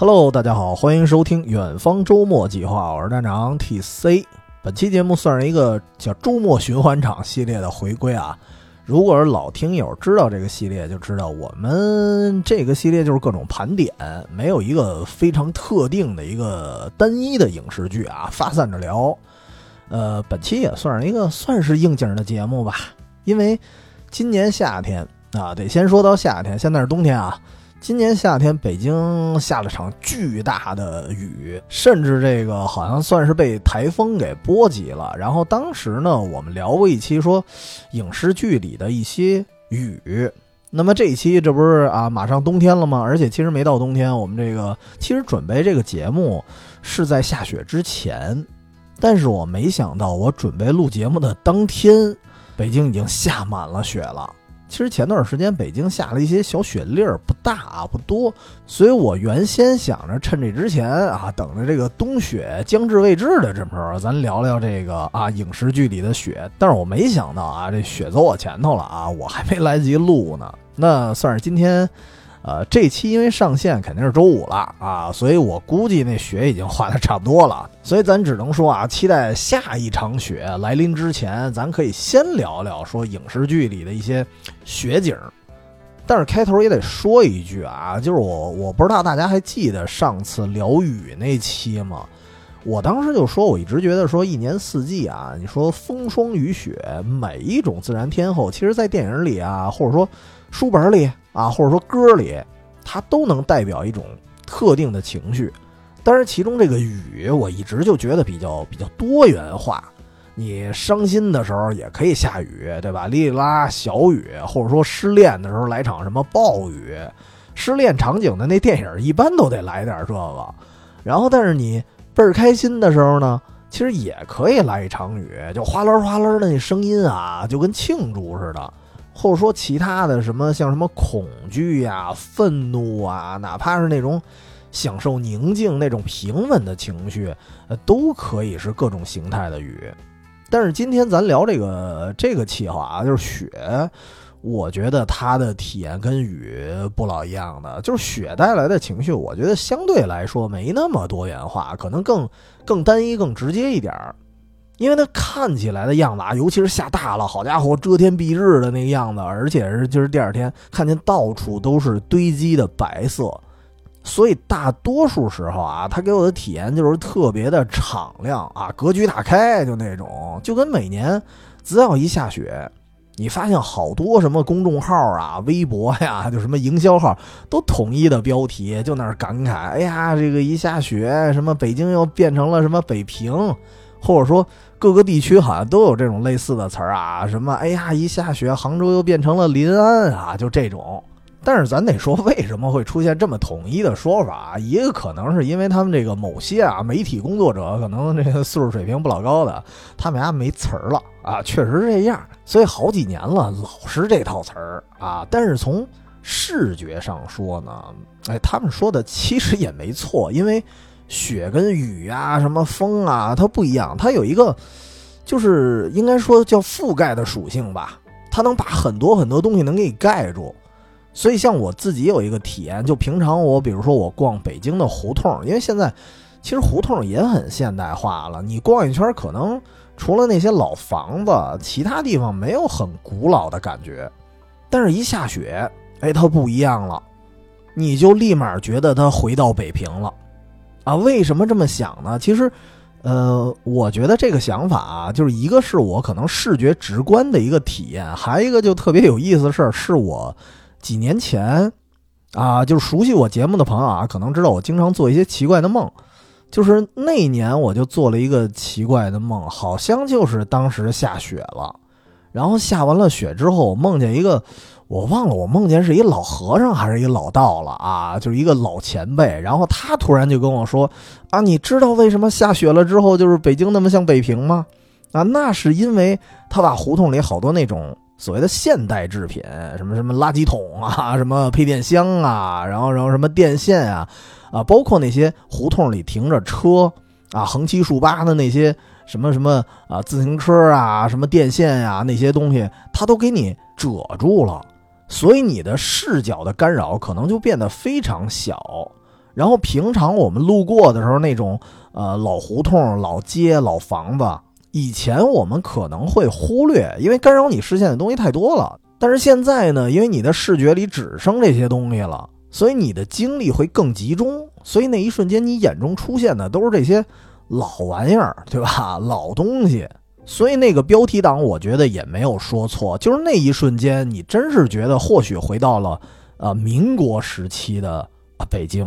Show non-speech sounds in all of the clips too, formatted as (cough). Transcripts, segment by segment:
Hello，大家好，欢迎收听远方周末计划，我是站长 TC。本期节目算是一个叫周末循环场系列的回归啊。如果是老听友知道这个系列，就知道我们这个系列就是各种盘点，没有一个非常特定的一个单一的影视剧啊，发散着聊。呃，本期也算是一个算是应景的节目吧，因为今年夏天啊，得先说到夏天，现在是冬天啊。今年夏天，北京下了场巨大的雨，甚至这个好像算是被台风给波及了。然后当时呢，我们聊过一期说影视剧里的一些雨。那么这一期这不是啊，马上冬天了吗？而且其实没到冬天，我们这个其实准备这个节目是在下雪之前，但是我没想到，我准备录节目的当天，北京已经下满了雪了。其实前段时间北京下了一些小雪粒儿，不大啊，不多，所以我原先想着趁这之前啊，等着这个冬雪将至未至的这时候，咱聊聊这个啊影视剧里的雪。但是我没想到啊，这雪走我前头了啊，我还没来得及录呢。那算是今天。呃，这期因为上线肯定是周五了啊，所以我估计那雪已经化的差不多了，所以咱只能说啊，期待下一场雪来临之前，咱可以先聊聊说影视剧里的一些雪景。但是开头也得说一句啊，就是我我不知道大家还记得上次聊雨那期吗？我当时就说，我一直觉得说一年四季啊，你说风霜雨雪，每一种自然天候，其实在电影里啊，或者说书本里。啊，或者说歌里，它都能代表一种特定的情绪。但是其中这个雨，我一直就觉得比较比较多元化。你伤心的时候也可以下雨，对吧？哩哩啦小雨，或者说失恋的时候来场什么暴雨。失恋场景的那电影一般都得来点这个。然后，但是你倍儿开心的时候呢，其实也可以来一场雨，就哗啦哗啦的那声音啊，就跟庆祝似的。或者说其他的什么，像什么恐惧呀、愤怒啊，哪怕是那种享受宁静、那种平稳的情绪，呃，都可以是各种形态的雨。但是今天咱聊这个这个气候啊，就是雪，我觉得它的体验跟雨不老一样的，就是雪带来的情绪，我觉得相对来说没那么多元化，可能更更单一、更直接一点儿。因为它看起来的样子啊，尤其是下大了，好家伙，遮天蔽日的那个样子，而且是就是第二天看见到处都是堆积的白色，所以大多数时候啊，它给我的体验就是特别的敞亮啊，格局打开，就那种，就跟每年只要一下雪，你发现好多什么公众号啊、微博呀，就什么营销号都统一的标题，就那儿感慨，哎呀，这个一下雪，什么北京又变成了什么北平，或者说。各个地区好像都有这种类似的词儿啊，什么哎呀一下雪，杭州又变成了临安啊，就这种。但是咱得说，为什么会出现这么统一的说法？一个可能是因为他们这个某些啊媒体工作者可能这个素质水平不老高的，他们家没词儿了啊，确实是这样。所以好几年了，老是这套词儿啊。但是从视觉上说呢，哎，他们说的其实也没错，因为。雪跟雨啊，什么风啊，它不一样，它有一个，就是应该说叫覆盖的属性吧，它能把很多很多东西能给你盖住。所以像我自己有一个体验，就平常我比如说我逛北京的胡同，因为现在其实胡同也很现代化了，你逛一圈可能除了那些老房子，其他地方没有很古老的感觉。但是一下雪，哎，它不一样了，你就立马觉得它回到北平了。啊，为什么这么想呢？其实，呃，我觉得这个想法啊，就是一个是我可能视觉直观的一个体验，还一个就特别有意思的事儿，是我几年前啊，就是熟悉我节目的朋友啊，可能知道我经常做一些奇怪的梦，就是那年我就做了一个奇怪的梦，好像就是当时下雪了，然后下完了雪之后，我梦见一个。我忘了，我梦见是一老和尚还是一老道了啊？就是一个老前辈，然后他突然就跟我说：“啊，你知道为什么下雪了之后就是北京那么像北平吗？啊，那是因为他把胡同里好多那种所谓的现代制品，什么什么垃圾桶啊，(laughs) 什么配电箱啊，然后然后什么电线啊，啊，包括那些胡同里停着车啊，横七竖八的那些什么什么啊，自行车啊，什么电线呀，那些东西，他都给你遮住了。”所以你的视角的干扰可能就变得非常小，然后平常我们路过的时候，那种呃老胡同、老街、老房子，以前我们可能会忽略，因为干扰你视线的东西太多了。但是现在呢，因为你的视觉里只剩这些东西了，所以你的精力会更集中。所以那一瞬间，你眼中出现的都是这些老玩意儿，对吧？老东西。所以那个标题党，我觉得也没有说错，就是那一瞬间，你真是觉得或许回到了呃民国时期的啊北京。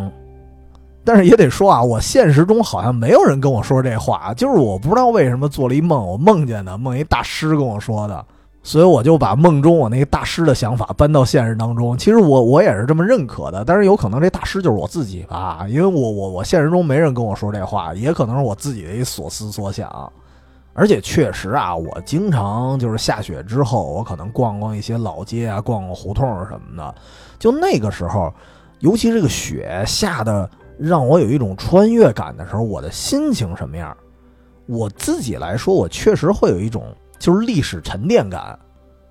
但是也得说啊，我现实中好像没有人跟我说这话，就是我不知道为什么做了一梦，我梦见的，梦一大师跟我说的，所以我就把梦中我那个大师的想法搬到现实当中。其实我我也是这么认可的，但是有可能这大师就是我自己吧，因为我我我现实中没人跟我说这话，也可能是我自己的一所思所想。而且确实啊，我经常就是下雪之后，我可能逛逛一些老街啊，逛逛胡同什么的，就那个时候，尤其这个雪下的。让我有一种穿越感的时候，我的心情什么样？我自己来说，我确实会有一种就是历史沉淀感，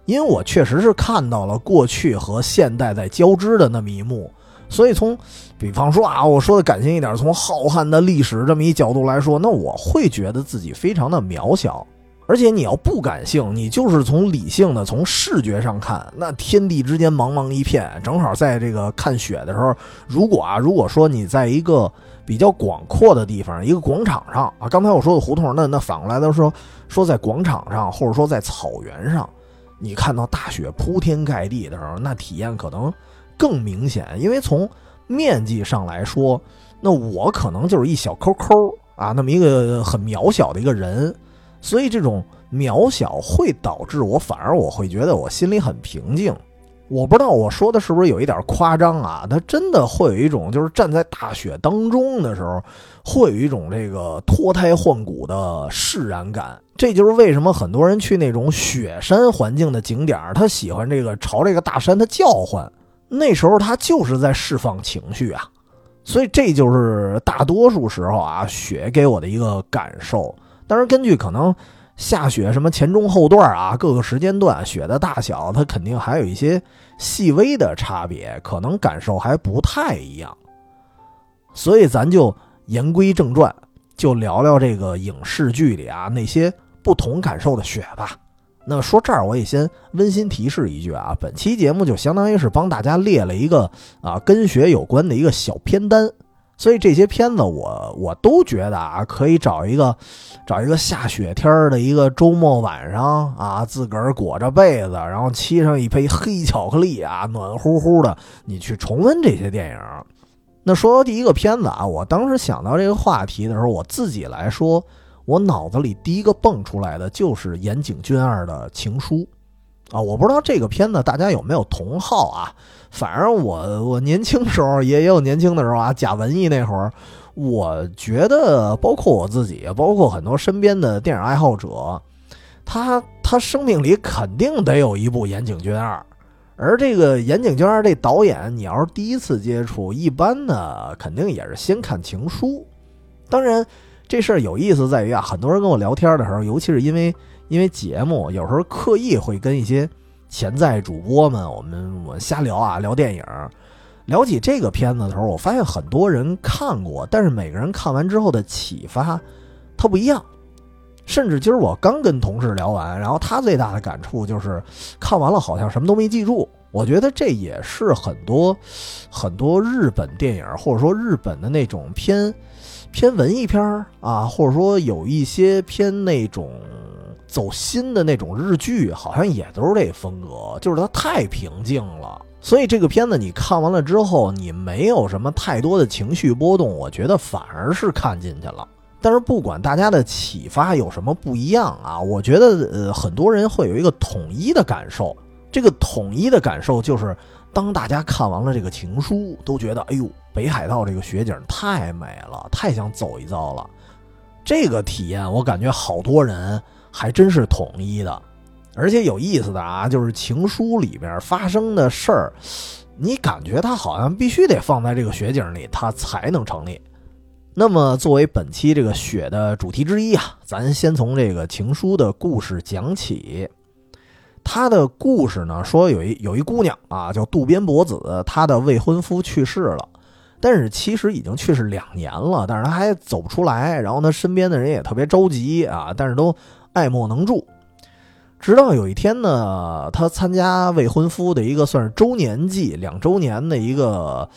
因为我确实是看到了过去和现代在交织的那么一幕。所以从，比方说啊，我说的感性一点，从浩瀚的历史这么一角度来说，那我会觉得自己非常的渺小。而且你要不感性，你就是从理性的、从视觉上看，那天地之间茫茫一片。正好在这个看雪的时候，如果啊，如果说你在一个比较广阔的地方，一个广场上啊，刚才我说的胡同，那那反过来的说，说在广场上，或者说在草原上，你看到大雪铺天盖地的时候，那体验可能更明显。因为从面积上来说，那我可能就是一小抠抠啊，那么一个很渺小的一个人。所以这种渺小会导致我反而我会觉得我心里很平静。我不知道我说的是不是有一点夸张啊？他真的会有一种就是站在大雪当中的时候，会有一种这个脱胎换骨的释然感。这就是为什么很多人去那种雪山环境的景点，他喜欢这个朝这个大山他叫唤，那时候他就是在释放情绪啊。所以这就是大多数时候啊雪给我的一个感受。当然，根据可能下雪什么前中后段啊，各个时间段雪的大小，它肯定还有一些细微的差别，可能感受还不太一样。所以咱就言归正传，就聊聊这个影视剧里啊那些不同感受的雪吧。那说这儿，我也先温馨提示一句啊，本期节目就相当于是帮大家列了一个啊跟雪有关的一个小片单。所以这些片子我我都觉得啊，可以找一个找一个下雪天儿的一个周末晚上啊，自个儿裹着被子，然后沏上一杯黑巧克力啊，暖乎乎的，你去重温这些电影。那说到第一个片子啊，我当时想到这个话题的时候，我自己来说，我脑子里第一个蹦出来的就是岩井俊二的情书。啊，我不知道这个片子大家有没有同好啊？反正我我年轻时候也也有年轻的时候啊，假文艺那会儿，我觉得包括我自己，包括很多身边的电影爱好者，他他生命里肯定得有一部《岩井俊二》，而这个《岩井俊二》这导演，你要是第一次接触，一般呢肯定也是先看《情书》。当然，这事儿有意思在于啊，很多人跟我聊天的时候，尤其是因为。因为节目有时候刻意会跟一些潜在主播们，我们我瞎聊啊，聊电影，聊起这个片子的时候，我发现很多人看过，但是每个人看完之后的启发，他不一样。甚至今儿我刚跟同事聊完，然后他最大的感触就是看完了好像什么都没记住。我觉得这也是很多很多日本电影或者说日本的那种偏偏文艺片啊，或者说有一些偏那种。走心的那种日剧，好像也都是这风格，就是它太平静了。所以这个片子你看完了之后，你没有什么太多的情绪波动，我觉得反而是看进去了。但是不管大家的启发有什么不一样啊，我觉得呃很多人会有一个统一的感受。这个统一的感受就是，当大家看完了这个情书，都觉得哎呦，北海道这个雪景太美了，太想走一遭了。这个体验我感觉好多人。还真是统一的，而且有意思的啊，就是情书里边发生的事儿，你感觉它好像必须得放在这个雪景里，它才能成立。那么作为本期这个雪的主题之一啊，咱先从这个情书的故事讲起。他的故事呢，说有一有一姑娘啊，叫渡边博子，她的未婚夫去世了，但是其实已经去世两年了，但是他还走不出来，然后他身边的人也特别着急啊，但是都爱莫能助。直到有一天呢，他参加未婚夫的一个算是周年祭，两周年的一个，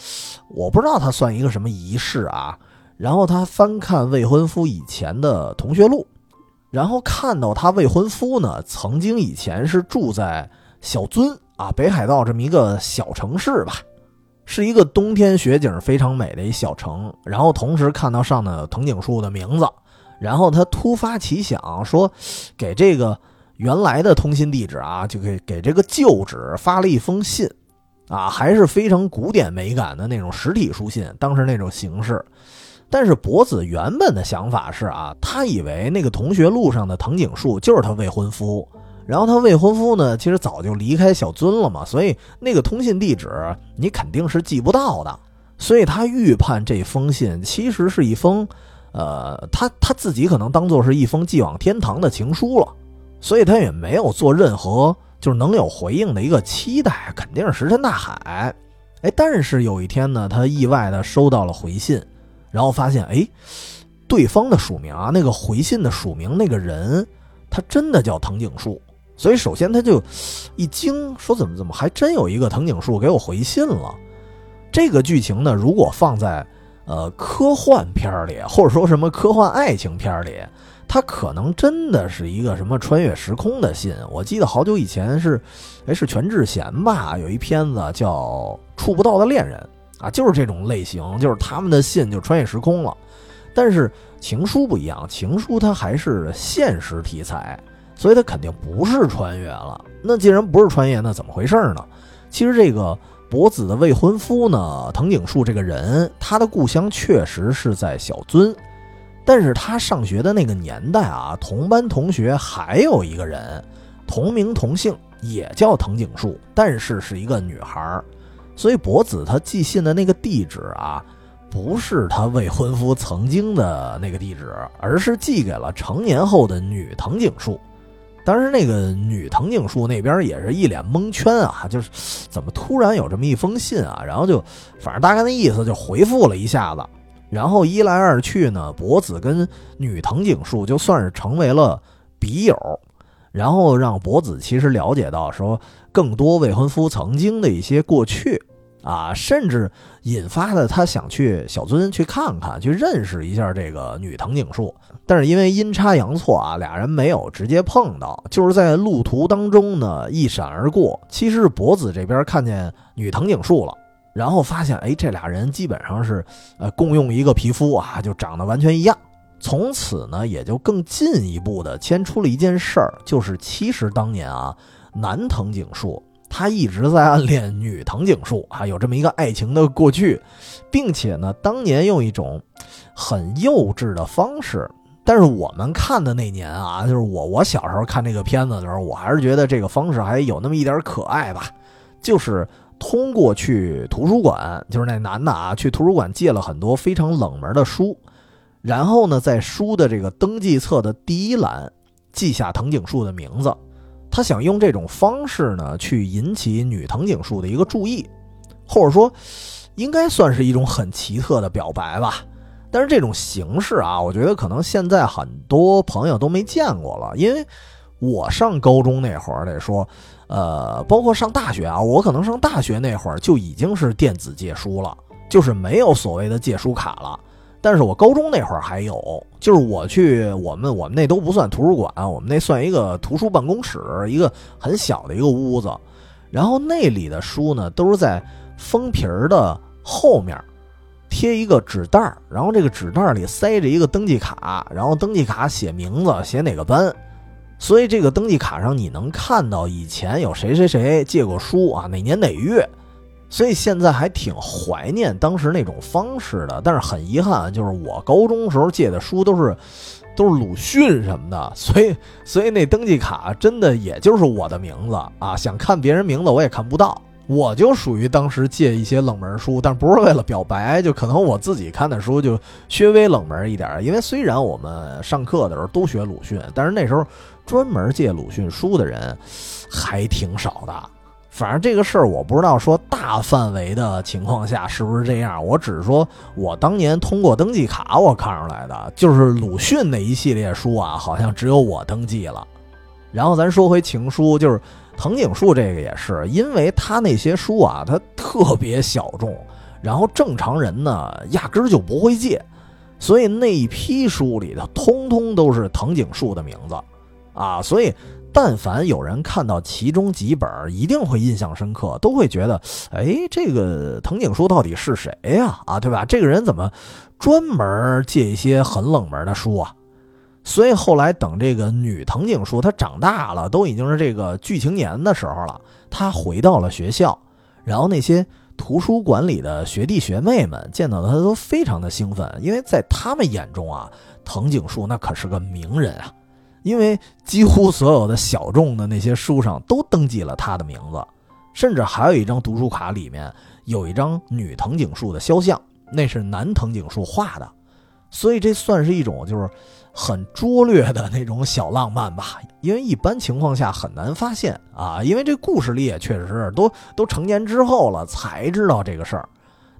我不知道他算一个什么仪式啊。然后他翻看未婚夫以前的同学录，然后看到他未婚夫呢，曾经以前是住在小樽啊，北海道这么一个小城市吧，是一个冬天雪景非常美的一小城。然后同时看到上的藤井树的名字，然后他突发奇想说，给这个。原来的通信地址啊，就给给这个旧址发了一封信，啊，还是非常古典美感的那种实体书信，当时那种形式。但是博子原本的想法是啊，他以为那个同学录上的藤井树就是他未婚夫，然后他未婚夫呢，其实早就离开小樽了嘛，所以那个通信地址你肯定是寄不到的。所以他预判这封信其实是一封，呃，他他自己可能当做是一封寄往天堂的情书了。所以他也没有做任何就是能有回应的一个期待，肯定是石沉大海。哎，但是有一天呢，他意外的收到了回信，然后发现，哎，对方的署名啊，那个回信的署名那个人，他真的叫藤井树。所以首先他就一惊，说怎么怎么还真有一个藤井树给我回信了。这个剧情呢，如果放在呃科幻片里，或者说什么科幻爱情片里。它可能真的是一个什么穿越时空的信？我记得好久以前是，哎，是全智贤吧？有一片子叫《触不到的恋人》啊，就是这种类型，就是他们的信就穿越时空了。但是情书不一样，情书它还是现实题材，所以他肯定不是穿越了。那既然不是穿越，那怎么回事呢？其实这个博子的未婚夫呢，藤井树这个人，他的故乡确实是在小樽。但是他上学的那个年代啊，同班同学还有一个人，同名同姓，也叫藤井树，但是是一个女孩儿，所以博子他寄信的那个地址啊，不是他未婚夫曾经的那个地址，而是寄给了成年后的女藤井树。当时那个女藤井树那边也是一脸蒙圈啊，就是怎么突然有这么一封信啊？然后就反正大概那意思就回复了一下子。然后一来二去呢，博子跟女藤井树就算是成为了笔友，然后让博子其实了解到说更多未婚夫曾经的一些过去啊，甚至引发了他想去小樽去看看，去认识一下这个女藤井树。但是因为阴差阳错啊，俩人没有直接碰到，就是在路途当中呢一闪而过。其实是博子这边看见女藤井树了。然后发现，哎，这俩人基本上是，呃，共用一个皮肤啊，就长得完全一样。从此呢，也就更进一步的牵出了一件事儿，就是其实当年啊，男藤井树他一直在暗恋女藤井树啊，有这么一个爱情的过去，并且呢，当年用一种很幼稚的方式。但是我们看的那年啊，就是我我小时候看这个片子的时候，我还是觉得这个方式还有那么一点可爱吧，就是。通过去图书馆，就是那男的啊，去图书馆借了很多非常冷门的书，然后呢，在书的这个登记册的第一栏记下藤井树的名字。他想用这种方式呢，去引起女藤井树的一个注意，或者说，应该算是一种很奇特的表白吧。但是这种形式啊，我觉得可能现在很多朋友都没见过了，因为我上高中那会儿得说。呃，包括上大学啊，我可能上大学那会儿就已经是电子借书了，就是没有所谓的借书卡了。但是我高中那会儿还有，就是我去我们我们那都不算图书馆，我们那算一个图书办公室，一个很小的一个屋子。然后那里的书呢，都是在封皮儿的后面贴一个纸袋儿，然后这个纸袋儿里塞着一个登记卡，然后登记卡写名字，写哪个班。所以这个登记卡上你能看到以前有谁谁谁借过书啊，哪年哪月，所以现在还挺怀念当时那种方式的。但是很遗憾，就是我高中时候借的书都是都是鲁迅什么的，(laughs) 所以所以那登记卡真的也就是我的名字啊，想看别人名字我也看不到。我就属于当时借一些冷门书，但不是为了表白，就可能我自己看的书就稍微冷门一点。因为虽然我们上课的时候都学鲁迅，但是那时候专门借鲁迅书的人还挺少的。反正这个事儿我不知道说大范围的情况下是不是这样，我只是说我当年通过登记卡我看出来的，就是鲁迅那一系列书啊，好像只有我登记了。然后咱说回情书，就是藤井树这个也是，因为他那些书啊，他特别小众，然后正常人呢压根儿就不会借，所以那一批书里头通通都是藤井树的名字啊，所以。但凡有人看到其中几本，一定会印象深刻，都会觉得，哎，这个藤井树到底是谁呀？啊，对吧？这个人怎么专门借一些很冷门的书啊？所以后来等这个女藤井树她长大了，都已经是这个剧情年的时候了，她回到了学校，然后那些图书馆里的学弟学妹们见到她都非常的兴奋，因为在他们眼中啊，藤井树那可是个名人啊。因为几乎所有的小众的那些书上都登记了他的名字，甚至还有一张读书卡里面有一张女藤井树的肖像，那是男藤井树画的，所以这算是一种就是很拙劣的那种小浪漫吧。因为一般情况下很难发现啊，因为这故事里也确实是都都成年之后了才知道这个事儿，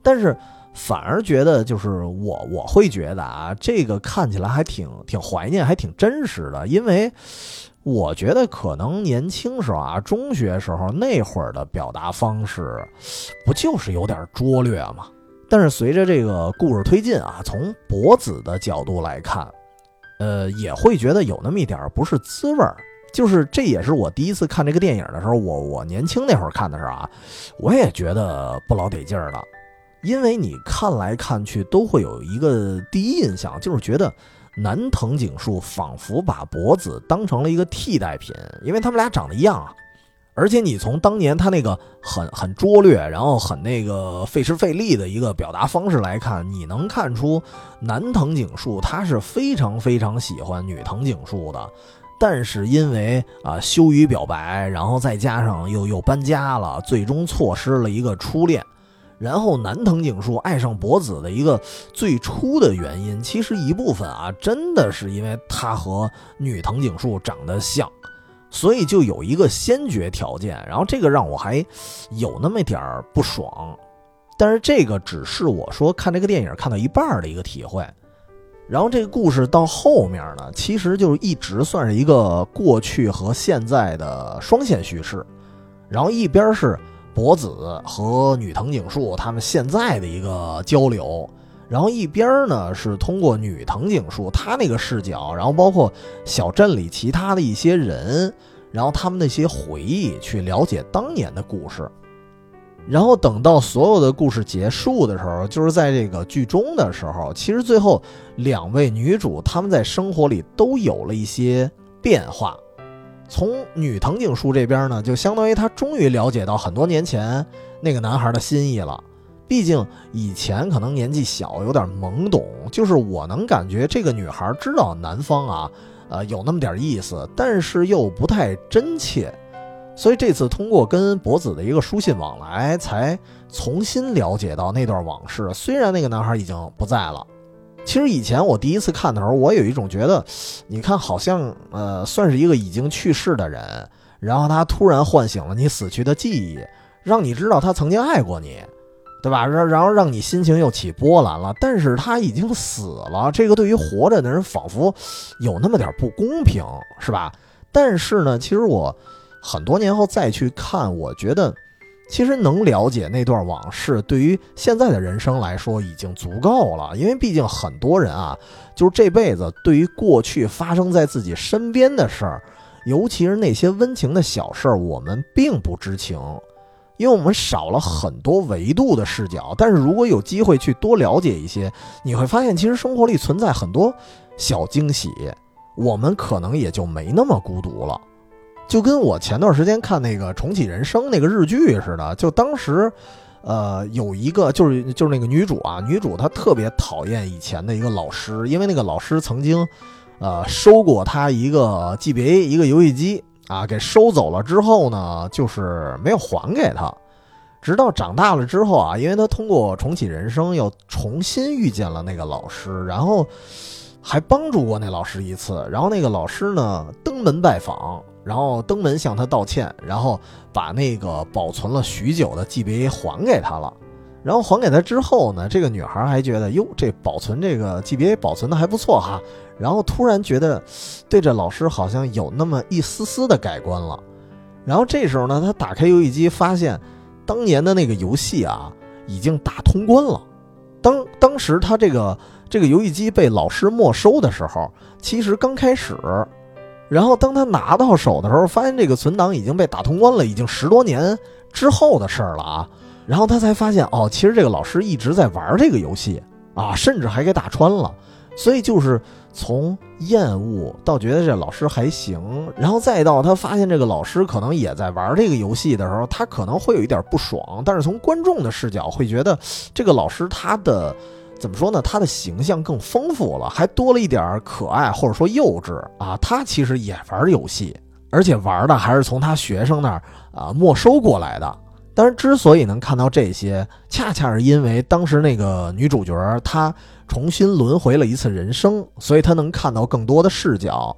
但是。反而觉得就是我我会觉得啊，这个看起来还挺挺怀念，还挺真实的。因为我觉得可能年轻时候啊，中学时候那会儿的表达方式，不就是有点拙劣吗？但是随着这个故事推进啊，从博子的角度来看，呃，也会觉得有那么一点不是滋味儿。就是这也是我第一次看这个电影的时候，我我年轻那会儿看的时候啊，我也觉得不老得劲儿了。因为你看来看去都会有一个第一印象，就是觉得南藤井树仿佛把博子当成了一个替代品，因为他们俩长得一样啊。而且你从当年他那个很 (laughs) 很拙劣，然后很那个费时费力的一个表达方式来看，你能看出男藤井树他是非常非常喜欢女藤井树的，但是因为啊羞于表白，然后再加上又又搬家了，最终错失了一个初恋。然后南藤井树爱上博子的一个最初的原因，其实一部分啊，真的是因为他和女藤井树长得像，所以就有一个先决条件。然后这个让我还有那么点儿不爽，但是这个只是我说看这个电影看到一半的一个体会。然后这个故事到后面呢，其实就一直算是一个过去和现在的双线叙事，然后一边是。博子和女藤井树他们现在的一个交流，然后一边呢是通过女藤井树她那个视角，然后包括小镇里其他的一些人，然后他们那些回忆去了解当年的故事，然后等到所有的故事结束的时候，就是在这个剧中的时候，其实最后两位女主他们在生活里都有了一些变化。从女藤井树这边呢，就相当于她终于了解到很多年前那个男孩的心意了。毕竟以前可能年纪小，有点懵懂，就是我能感觉这个女孩知道男方啊，呃，有那么点意思，但是又不太真切。所以这次通过跟博子的一个书信往来，才重新了解到那段往事。虽然那个男孩已经不在了。其实以前我第一次看的时候，我有一种觉得，你看好像呃算是一个已经去世的人，然后他突然唤醒了你死去的记忆，让你知道他曾经爱过你，对吧？然然后让你心情又起波澜了。但是他已经死了，这个对于活着的人仿佛有那么点不公平，是吧？但是呢，其实我很多年后再去看，我觉得。其实能了解那段往事，对于现在的人生来说已经足够了。因为毕竟很多人啊，就是这辈子对于过去发生在自己身边的事儿，尤其是那些温情的小事儿，我们并不知情，因为我们少了很多维度的视角。但是如果有机会去多了解一些，你会发现，其实生活里存在很多小惊喜，我们可能也就没那么孤独了。就跟我前段时间看那个重启人生那个日剧似的，就当时，呃，有一个就是就是那个女主啊，女主她特别讨厌以前的一个老师，因为那个老师曾经，呃，收过她一个 GBA 一个游戏机啊，给收走了之后呢，就是没有还给她，直到长大了之后啊，因为她通过重启人生又重新遇见了那个老师，然后还帮助过那老师一次，然后那个老师呢登门拜访。然后登门向他道歉，然后把那个保存了许久的 GBA 还给他了。然后还给他之后呢，这个女孩还觉得哟，这保存这个 GBA 保存的还不错哈。然后突然觉得对这老师好像有那么一丝丝的改观了。然后这时候呢，他打开游戏机，发现当年的那个游戏啊已经打通关了。当当时他这个这个游戏机被老师没收的时候，其实刚开始。然后当他拿到手的时候，发现这个存档已经被打通关了，已经十多年之后的事儿了啊。然后他才发现，哦，其实这个老师一直在玩这个游戏啊，甚至还给打穿了。所以就是从厌恶到觉得这老师还行，然后再到他发现这个老师可能也在玩这个游戏的时候，他可能会有一点不爽。但是从观众的视角会觉得，这个老师他的怎么说呢？他的形象更丰富了，还多了一点可爱或者说幼稚啊。他其实也玩游戏，而且玩的还是从他学生那儿啊没收过来的。但是之所以能看到这些，恰恰是因为当时那个女主角她重新轮回了一次人生，所以她能看到更多的视角。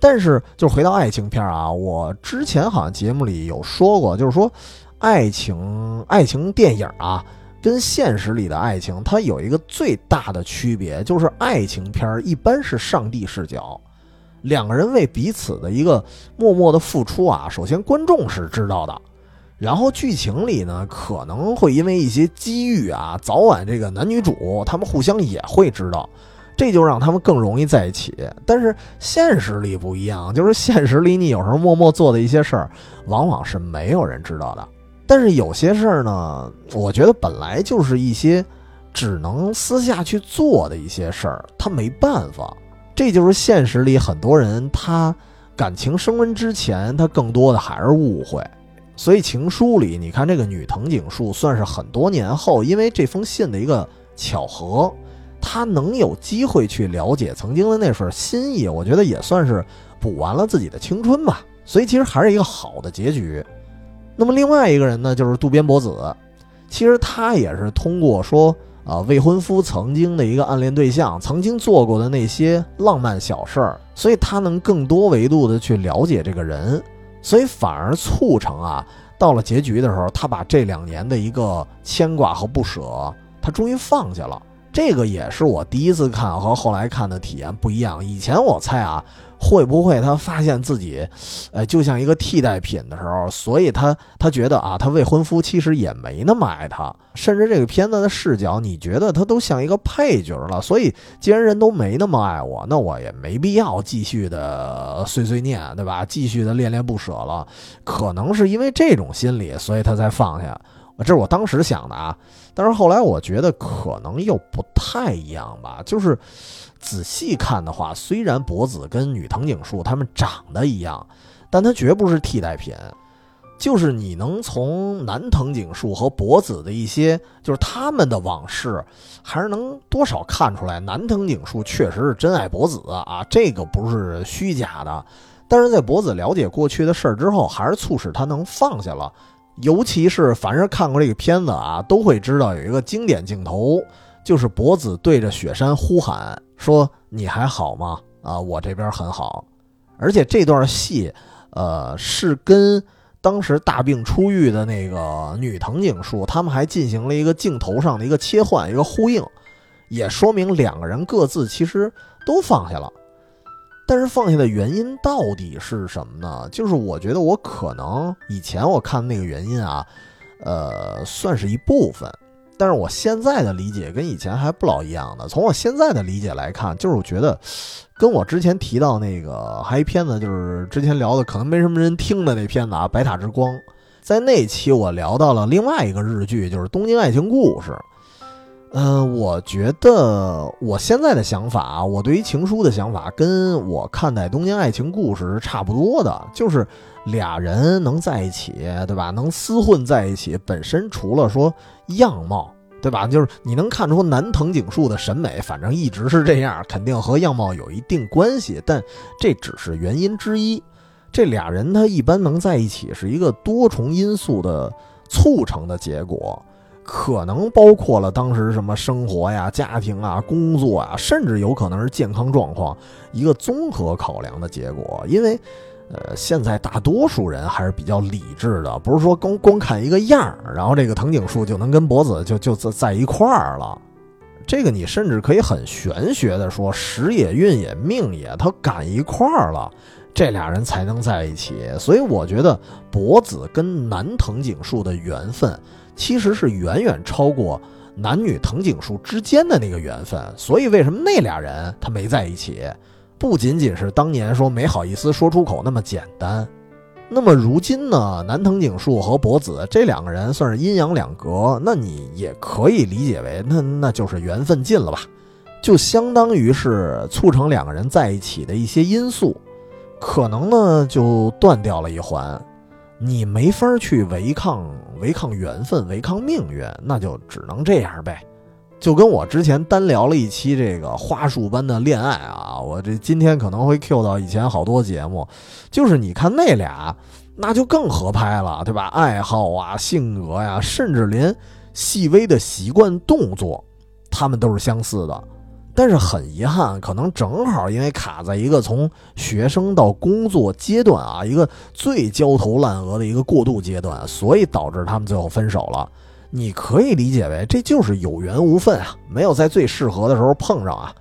但是，就回到爱情片啊，我之前好像节目里有说过，就是说，爱情爱情电影啊，跟现实里的爱情它有一个最大的区别，就是爱情片儿一般是上帝视角，两个人为彼此的一个默默的付出啊，首先观众是知道的。然后剧情里呢，可能会因为一些机遇啊，早晚这个男女主他们互相也会知道，这就让他们更容易在一起。但是现实里不一样，就是现实里你有时候默默做的一些事儿，往往是没有人知道的。但是有些事儿呢，我觉得本来就是一些只能私下去做的一些事儿，他没办法。这就是现实里很多人他感情升温之前，他更多的还是误会。所以情书里，你看这个女藤井树算是很多年后，因为这封信的一个巧合，她能有机会去了解曾经的那份心意，我觉得也算是补完了自己的青春吧。所以其实还是一个好的结局。那么另外一个人呢，就是渡边博子，其实他也是通过说啊未婚夫曾经的一个暗恋对象，曾经做过的那些浪漫小事儿，所以他能更多维度的去了解这个人。所以反而促成啊，到了结局的时候，他把这两年的一个牵挂和不舍，他终于放下了。这个也是我第一次看和后来看的体验不一样。以前我猜啊。会不会他发现自己，呃，就像一个替代品的时候，所以他他觉得啊，他未婚夫其实也没那么爱他，甚至这个片子的视角，你觉得他都像一个配角了。所以既然人都没那么爱我，那我也没必要继续的碎碎念，对吧？继续的恋恋不舍了。可能是因为这种心理，所以他才放下。这是我当时想的啊，但是后来我觉得可能又不太一样吧，就是。仔细看的话，虽然博子跟女藤井树他们长得一样，但他绝不是替代品。就是你能从男藤井树和博子的一些，就是他们的往事，还是能多少看出来，男藤井树确实是真爱博子啊，这个不是虚假的。但是在博子了解过去的事儿之后，还是促使他能放下了。尤其是凡是看过这个片子啊，都会知道有一个经典镜头。就是博子对着雪山呼喊说：“你还好吗？啊，我这边很好。”而且这段戏，呃，是跟当时大病初愈的那个女藤井树他们还进行了一个镜头上的一个切换，一个呼应，也说明两个人各自其实都放下了。但是放下的原因到底是什么呢？就是我觉得我可能以前我看的那个原因啊，呃，算是一部分。但是我现在的理解跟以前还不老一样的。从我现在的理解来看，就是我觉得，跟我之前提到那个还一片子，就是之前聊的可能没什么人听的那片子啊，《白塔之光》。在那期我聊到了另外一个日剧，就是《东京爱情故事》。嗯，我觉得我现在的想法，我对于情书的想法，跟我看待《东京爱情故事》是差不多的，就是俩人能在一起，对吧？能厮混在一起，本身除了说。样貌，对吧？就是你能看出南藤井树的审美，反正一直是这样，肯定和样貌有一定关系。但这只是原因之一。这俩人他一般能在一起，是一个多重因素的促成的结果，可能包括了当时什么生活呀、家庭啊、工作啊，甚至有可能是健康状况，一个综合考量的结果。因为，呃，现在大多数人还是比较理智的，不是说光光看一个样儿，然后这个藤井树就能跟博子就就在在一块儿了。这个你甚至可以很玄学的说，时也运也命也，他赶一块儿了，这俩人才能在一起。所以我觉得博子跟男藤井树的缘分，其实是远远超过男女藤井树之间的那个缘分。所以为什么那俩人他没在一起？不仅仅是当年说没好意思说出口那么简单，那么如今呢，南藤井树和博子这两个人算是阴阳两隔，那你也可以理解为那那就是缘分尽了吧，就相当于是促成两个人在一起的一些因素，可能呢就断掉了一环，你没法去违抗违抗缘分，违抗命运，那就只能这样呗。就跟我之前单聊了一期这个花束般的恋爱啊，我这今天可能会 Q 到以前好多节目，就是你看那俩，那就更合拍了，对吧？爱好啊、性格呀，甚至连细微的习惯动作，他们都是相似的。但是很遗憾，可能正好因为卡在一个从学生到工作阶段啊，一个最焦头烂额的一个过渡阶段，所以导致他们最后分手了。你可以理解为这就是有缘无分啊，没有在最适合的时候碰上啊。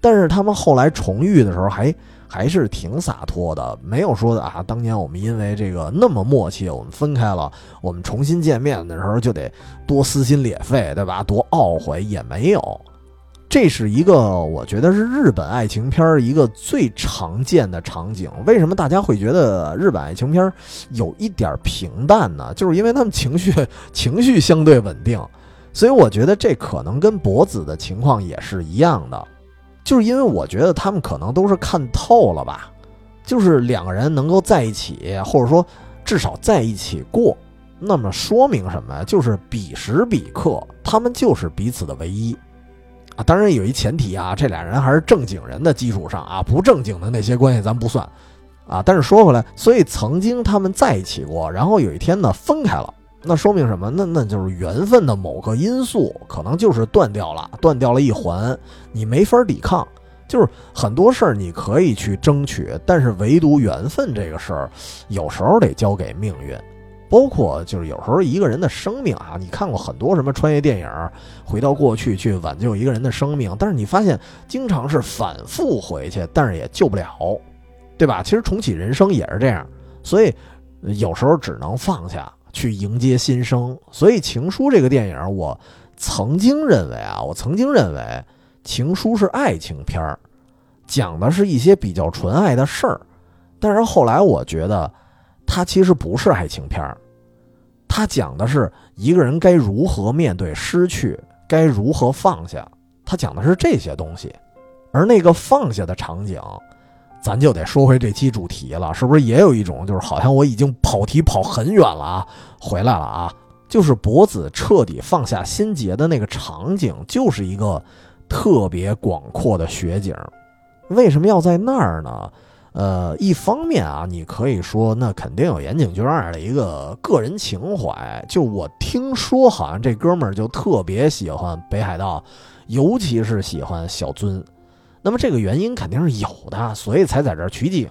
但是他们后来重遇的时候还还是挺洒脱的，没有说的啊，当年我们因为这个那么默契，我们分开了，我们重新见面的时候就得多撕心裂肺，对吧？多懊悔也没有。这是一个我觉得是日本爱情片一个最常见的场景。为什么大家会觉得日本爱情片有一点平淡呢？就是因为他们情绪情绪相对稳定，所以我觉得这可能跟博子的情况也是一样的。就是因为我觉得他们可能都是看透了吧，就是两个人能够在一起，或者说至少在一起过，那么说明什么呀？就是彼时彼刻，他们就是彼此的唯一。当然有一前提啊，这俩人还是正经人的基础上啊，不正经的那些关系咱不算，啊。但是说回来，所以曾经他们在一起过，然后有一天呢分开了，那说明什么？那那就是缘分的某个因素，可能就是断掉了，断掉了一环，你没法抵抗。就是很多事儿你可以去争取，但是唯独缘分这个事儿，有时候得交给命运。包括就是有时候一个人的生命啊，你看过很多什么穿越电影，回到过去去挽救一个人的生命，但是你发现经常是反复回去，但是也救不了，对吧？其实重启人生也是这样，所以有时候只能放下去迎接新生。所以《情书》这个电影，我曾经认为啊，我曾经认为《情书》是爱情片儿，讲的是一些比较纯爱的事儿，但是后来我觉得。它其实不是爱情片儿，它讲的是一个人该如何面对失去，该如何放下。它讲的是这些东西，而那个放下的场景，咱就得说回这期主题了，是不是也有一种就是好像我已经跑题跑很远了啊，回来了啊？就是博子彻底放下心结的那个场景，就是一个特别广阔的雪景。为什么要在那儿呢？呃，一方面啊，你可以说那肯定有岩井俊二的一个个人情怀。就我听说，好像这哥们儿就特别喜欢北海道，尤其是喜欢小樽。那么这个原因肯定是有的，所以才在这儿取景。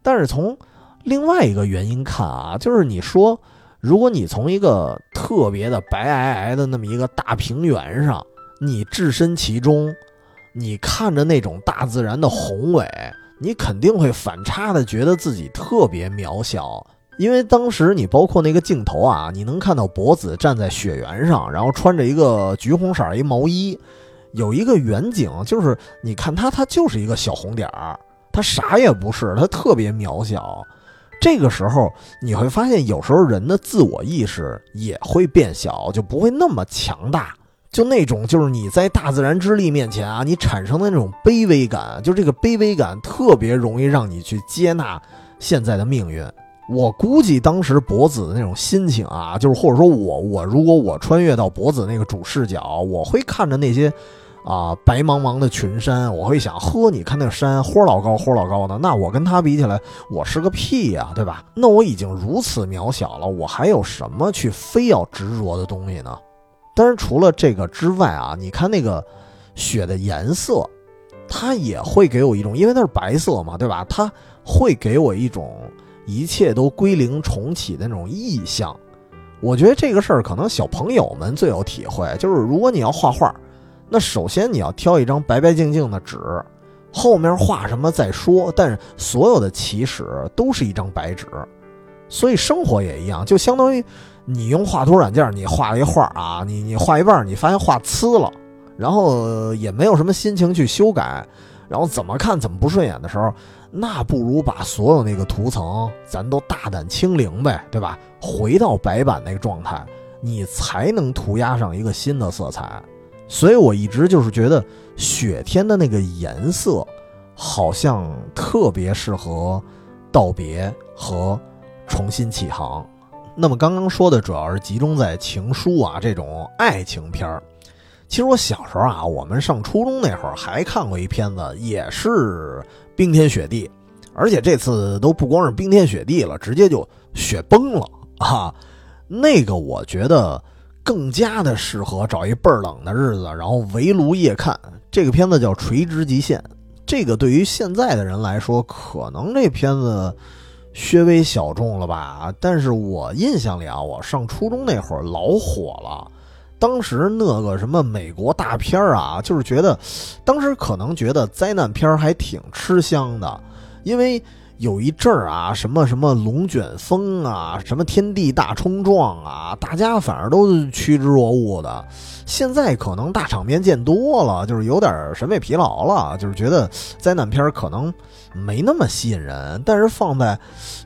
但是从另外一个原因看啊，就是你说，如果你从一个特别的白皑皑的那么一个大平原上，你置身其中，你看着那种大自然的宏伟。你肯定会反差的觉得自己特别渺小，因为当时你包括那个镜头啊，你能看到博子站在雪原上，然后穿着一个橘红色一毛衣，有一个远景，就是你看他，他就是一个小红点儿，他啥也不是，他特别渺小。这个时候你会发现，有时候人的自我意识也会变小，就不会那么强大。就那种，就是你在大自然之力面前啊，你产生的那种卑微感，就这个卑微感特别容易让你去接纳现在的命运。我估计当时博子的那种心情啊，就是或者说我我如果我穿越到博子那个主视角，我会看着那些啊白茫茫的群山，我会想，呵，你看那个山，豁老高，豁老高的，那我跟他比起来，我是个屁呀，对吧？那我已经如此渺小了，我还有什么去非要执着的东西呢？但是除了这个之外啊，你看那个雪的颜色，它也会给我一种，因为它是白色嘛，对吧？它会给我一种一切都归零重启的那种意象。我觉得这个事儿可能小朋友们最有体会，就是如果你要画画，那首先你要挑一张白白净净的纸，后面画什么再说。但是所有的起始都是一张白纸，所以生活也一样，就相当于你用画图软件，你画了一画啊，你你画一半，你发现画呲了，然后也没有什么心情去修改，然后怎么看怎么不顺眼的时候。那不如把所有那个图层，咱都大胆清零呗，对吧？回到白板那个状态，你才能涂鸦上一个新的色彩。所以我一直就是觉得雪天的那个颜色，好像特别适合道别和重新起航。那么刚刚说的主要是集中在情书啊这种爱情片儿。其实我小时候啊，我们上初中那会儿还看过一片子，也是冰天雪地，而且这次都不光是冰天雪地了，直接就雪崩了啊！那个我觉得更加的适合找一倍儿冷的日子，然后围炉夜看。这个片子叫《垂直极限》，这个对于现在的人来说，可能这片子略微小众了吧？但是我印象里啊，我上初中那会儿老火了。当时那个什么美国大片儿啊，就是觉得，当时可能觉得灾难片儿还挺吃香的，因为有一阵儿啊，什么什么龙卷风啊，什么天地大冲撞啊，大家反而都趋之若鹜的。现在可能大场面见多了，就是有点审美疲劳了，就是觉得灾难片儿可能没那么吸引人。但是放在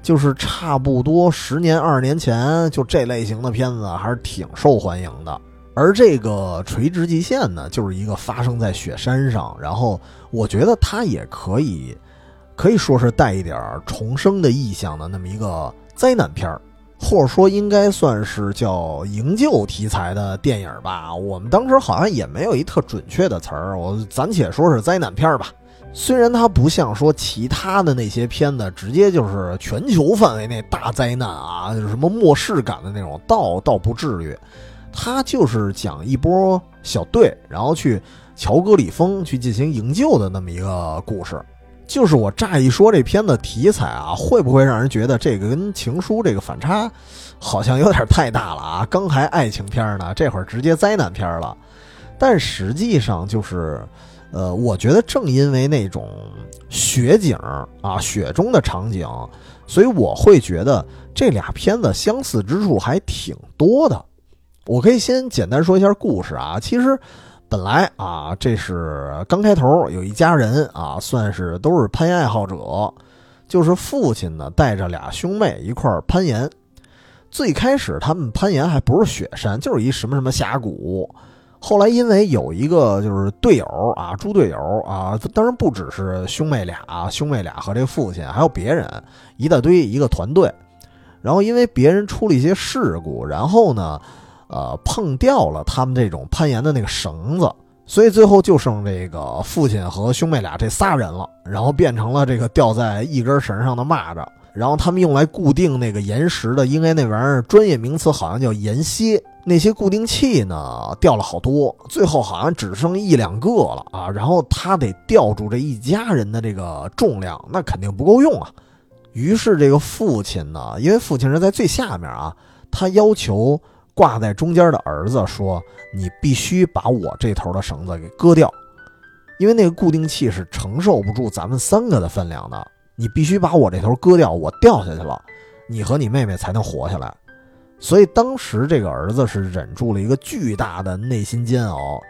就是差不多十年、二十年前，就这类型的片子还是挺受欢迎的。而这个垂直极限呢，就是一个发生在雪山上，然后我觉得它也可以，可以说是带一点重生的意象的那么一个灾难片儿，或者说应该算是叫营救题材的电影吧。我们当时好像也没有一特准确的词儿，我暂且说是灾难片儿吧。虽然它不像说其他的那些片子，直接就是全球范围内大灾难啊，就是什么末世感的那种，倒倒不至于。它就是讲一波小队，然后去乔戈里峰去进行营救的那么一个故事。就是我乍一说这片子题材啊，会不会让人觉得这个跟情书这个反差好像有点太大了啊？刚还爱情片呢，这会儿直接灾难片了。但实际上就是，呃，我觉得正因为那种雪景啊，雪中的场景，所以我会觉得这俩片子相似之处还挺多的。我可以先简单说一下故事啊。其实，本来啊，这是刚开头有一家人啊，算是都是攀岩爱好者。就是父亲呢带着俩兄妹一块儿攀岩。最开始他们攀岩还不是雪山，就是一什么什么峡谷。后来因为有一个就是队友啊，猪队友啊，当然不只是兄妹俩，兄妹俩和这父亲还有别人一大堆一个团队。然后因为别人出了一些事故，然后呢。呃，碰掉了他们这种攀岩的那个绳子，所以最后就剩这个父亲和兄妹俩这仨人了，然后变成了这个吊在一根绳上的蚂蚱。然后他们用来固定那个岩石的，应该那玩意儿专业名词好像叫岩楔。那些固定器呢掉了好多，最后好像只剩一两个了啊。然后他得吊住这一家人的这个重量，那肯定不够用啊。于是这个父亲呢，因为父亲是在最下面啊，他要求。挂在中间的儿子说：“你必须把我这头的绳子给割掉，因为那个固定器是承受不住咱们三个的分量的。你必须把我这头割掉，我掉下去了，你和你妹妹才能活下来。所以当时这个儿子是忍住了一个巨大的内心煎熬，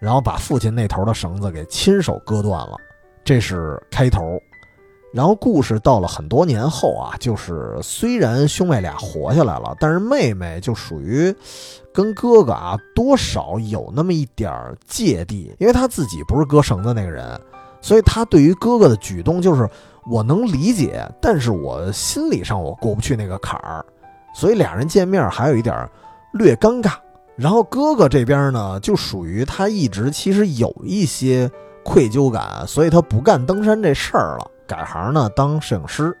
然后把父亲那头的绳子给亲手割断了。这是开头。”然后故事到了很多年后啊，就是虽然兄妹俩活下来了，但是妹妹就属于跟哥哥啊多少有那么一点儿芥蒂，因为她自己不是割绳子那个人，所以她对于哥哥的举动就是我能理解，但是我心理上我过不去那个坎儿，所以俩人见面还有一点略尴尬。然后哥哥这边呢，就属于他一直其实有一些愧疚感，所以他不干登山这事儿了。改行呢，当摄影师。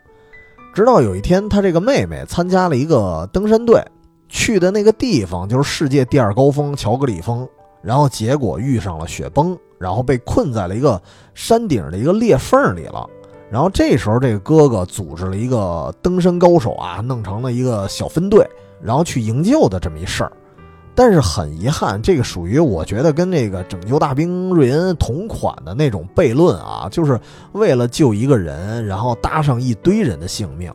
直到有一天，他这个妹妹参加了一个登山队，去的那个地方就是世界第二高峰乔戈里峰。然后结果遇上了雪崩，然后被困在了一个山顶的一个裂缝里了。然后这时候，这个哥哥组织了一个登山高手啊，弄成了一个小分队，然后去营救的这么一事儿。但是很遗憾，这个属于我觉得跟那个拯救大兵瑞恩同款的那种悖论啊，就是为了救一个人，然后搭上一堆人的性命。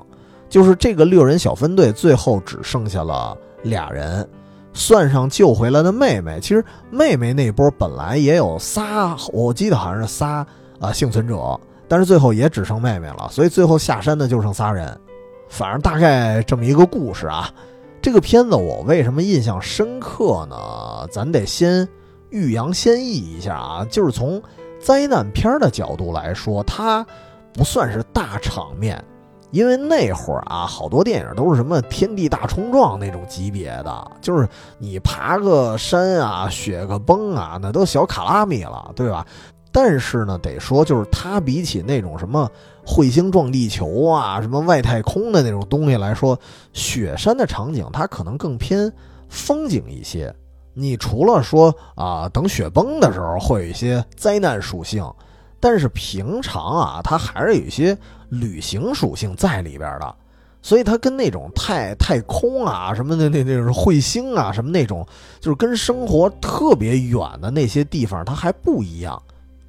就是这个六人小分队最后只剩下了俩人，算上救回来的妹妹，其实妹妹那波本来也有仨，我记得好像是仨啊幸存者。但是最后也只剩妹妹了，所以最后下山的就剩仨人。反正大概这么一个故事啊。这个片子我为什么印象深刻呢？咱得先欲扬先抑一下啊，就是从灾难片的角度来说，它不算是大场面，因为那会儿啊，好多电影都是什么天地大冲撞那种级别的，就是你爬个山啊，雪个崩啊，那都小卡拉米了，对吧？但是呢，得说就是它比起那种什么彗星撞地球啊、什么外太空的那种东西来说，雪山的场景它可能更偏风景一些。你除了说啊，等雪崩的时候会有一些灾难属性，但是平常啊，它还是有一些旅行属性在里边的。所以它跟那种太太空啊什么的那那种彗星啊什么那种，就是跟生活特别远的那些地方，它还不一样。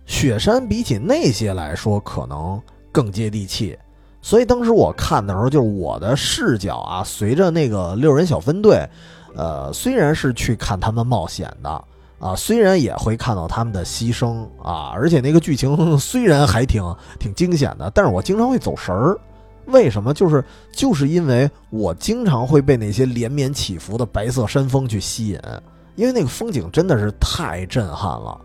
雪山比起那些来说，可能更接地气，所以当时我看的时候，就是我的视角啊，随着那个六人小分队，呃，虽然是去看他们冒险的啊，虽然也会看到他们的牺牲啊，而且那个剧情 (laughs) 虽然还挺挺惊险的，但是我经常会走神儿。为什么？就是就是因为我经常会被那些连绵起伏的白色山峰去吸引，因为那个风景真的是太震撼了。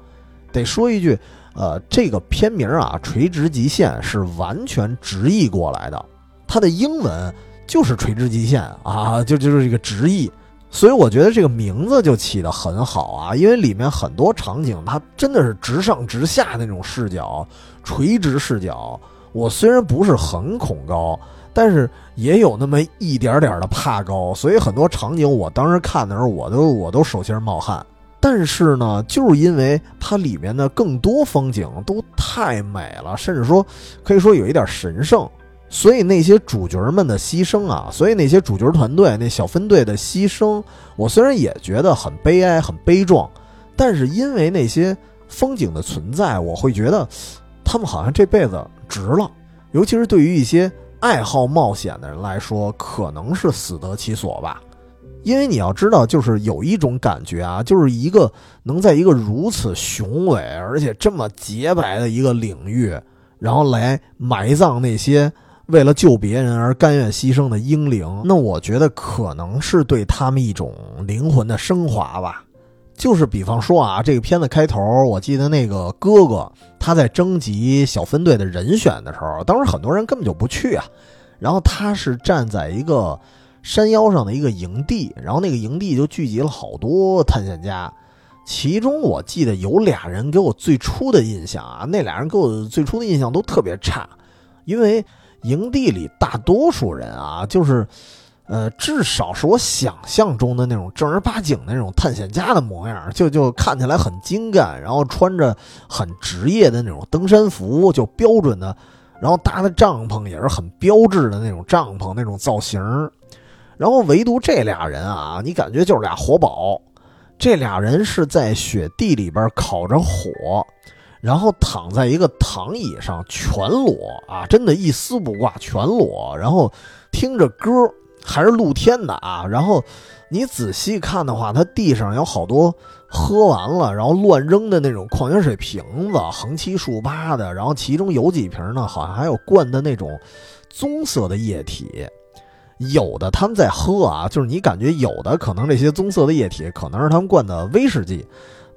得说一句。呃，这个片名啊，《垂直极限》是完全直译过来的，它的英文就是“垂直极限”啊，就就是这个直译。所以我觉得这个名字就起得很好啊，因为里面很多场景它真的是直上直下那种视角，垂直视角。我虽然不是很恐高，但是也有那么一点点的怕高，所以很多场景我当时看的时候，我都我都手心冒汗。但是呢，就是因为它里面的更多风景都太美了，甚至说可以说有一点神圣，所以那些主角们的牺牲啊，所以那些主角团队那小分队的牺牲，我虽然也觉得很悲哀、很悲壮，但是因为那些风景的存在，我会觉得他们好像这辈子值了。尤其是对于一些爱好冒险的人来说，可能是死得其所吧。因为你要知道，就是有一种感觉啊，就是一个能在一个如此雄伟而且这么洁白的一个领域，然后来埋葬那些为了救别人而甘愿牺牲的英灵，(laughs) 那我觉得可能是对他们一种灵魂的升华吧。就是比方说啊，这个片子开头，我记得那个哥哥他在征集小分队的人选的时候，当时很多人根本就不去啊，然后他是站在一个。山腰上的一个营地，然后那个营地就聚集了好多探险家，其中我记得有俩人给我最初的印象啊，那俩人给我最初的印象都特别差，因为营地里大多数人啊，就是，呃，至少是我想象中的那种正儿八经的那种探险家的模样，就就看起来很精干，然后穿着很职业的那种登山服，就标准的，然后搭的帐篷也是很标志的那种帐篷那种造型。然后唯独这俩人啊，你感觉就是俩活宝。这俩人是在雪地里边烤着火，然后躺在一个躺椅上全裸啊，真的一丝不挂，全裸。然后听着歌，还是露天的啊。然后你仔细看的话，他地上有好多喝完了然后乱扔的那种矿泉水瓶子，横七竖八的。然后其中有几瓶呢，好像还有灌的那种棕色的液体。有的他们在喝啊，就是你感觉有的可能这些棕色的液体可能是他们灌的威士忌，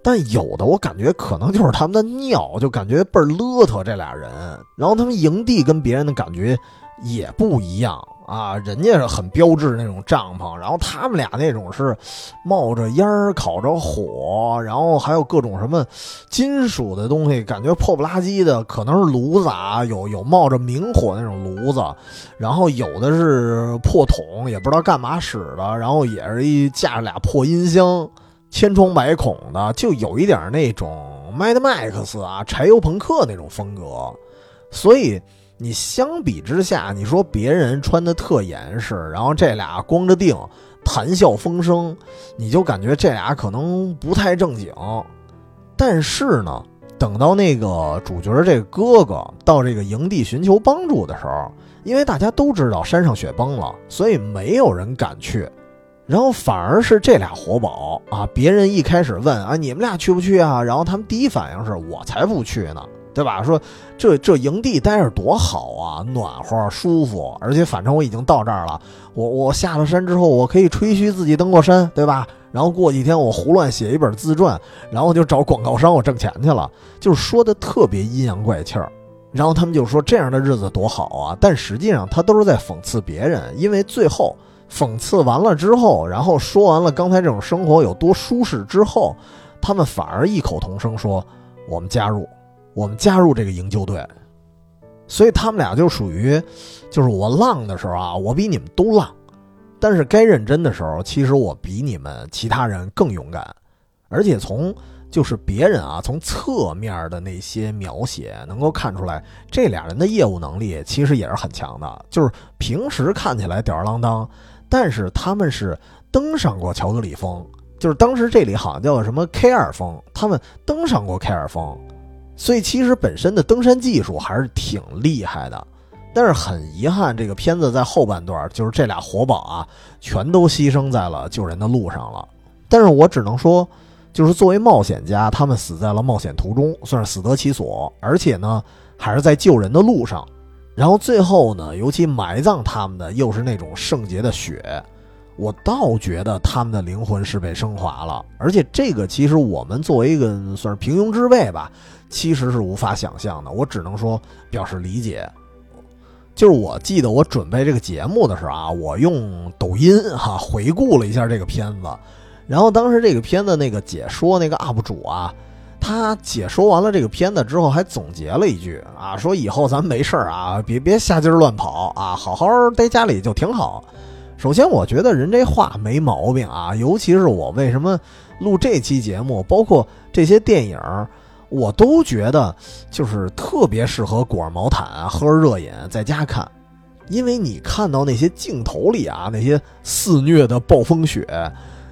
但有的我感觉可能就是他们的尿，就感觉倍儿邋遢。这俩人，然后他们营地跟别人的感觉也不一样。啊，人家是很标志那种帐篷，然后他们俩那种是冒着烟儿、烤着火，然后还有各种什么金属的东西，感觉破不拉几的，可能是炉子啊，有有冒着明火那种炉子，然后有的是破桶，也不知道干嘛使的，然后也是一架着俩破音箱，千疮百孔的，就有一点那种 Mad Max 啊，柴油朋克那种风格。所以你相比之下，你说别人穿的特严实，然后这俩光着腚谈笑风生，你就感觉这俩可能不太正经。但是呢，等到那个主角这个哥哥到这个营地寻求帮助的时候，因为大家都知道山上雪崩了，所以没有人敢去。然后反而是这俩活宝啊，别人一开始问啊，你们俩去不去啊？然后他们第一反应是我才不去呢，对吧？说这这营地待着多好啊，暖和舒服，而且反正我已经到这儿了，我我下了山之后，我可以吹嘘自己登过山，对吧？然后过几天我胡乱写一本自传，然后就找广告商我挣钱去了，就是说的特别阴阳怪气儿。然后他们就说这样的日子多好啊，但实际上他都是在讽刺别人，因为最后。讽刺完了之后，然后说完了刚才这种生活有多舒适之后，他们反而异口同声说：“我们加入，我们加入这个营救队。”所以他们俩就属于，就是我浪的时候啊，我比你们都浪；但是该认真的时候，其实我比你们其他人更勇敢。而且从就是别人啊，从侧面的那些描写能够看出来，这俩人的业务能力其实也是很强的。就是平时看起来吊儿郎当。但是他们是登上过乔格里峰，就是当时这里好像叫什么 K 二峰，他们登上过 K 二峰，所以其实本身的登山技术还是挺厉害的。但是很遗憾，这个片子在后半段，就是这俩活宝啊，全都牺牲在了救人的路上了。但是我只能说，就是作为冒险家，他们死在了冒险途中，算是死得其所，而且呢，还是在救人的路上。然后最后呢，尤其埋葬他们的又是那种圣洁的雪，我倒觉得他们的灵魂是被升华了。而且这个其实我们作为一个算是平庸之辈吧，其实是无法想象的。我只能说表示理解。就是我记得我准备这个节目的时候啊，我用抖音哈回顾了一下这个片子，然后当时这个片子那个解说那个 UP 主啊。他解说完了这个片子之后，还总结了一句啊，说以后咱没事儿啊，别别瞎鸡儿乱跑啊，好好待家里就挺好。首先，我觉得人这话没毛病啊，尤其是我为什么录这期节目，包括这些电影，我都觉得就是特别适合裹着毛毯喝着热饮在家看，因为你看到那些镜头里啊，那些肆虐的暴风雪。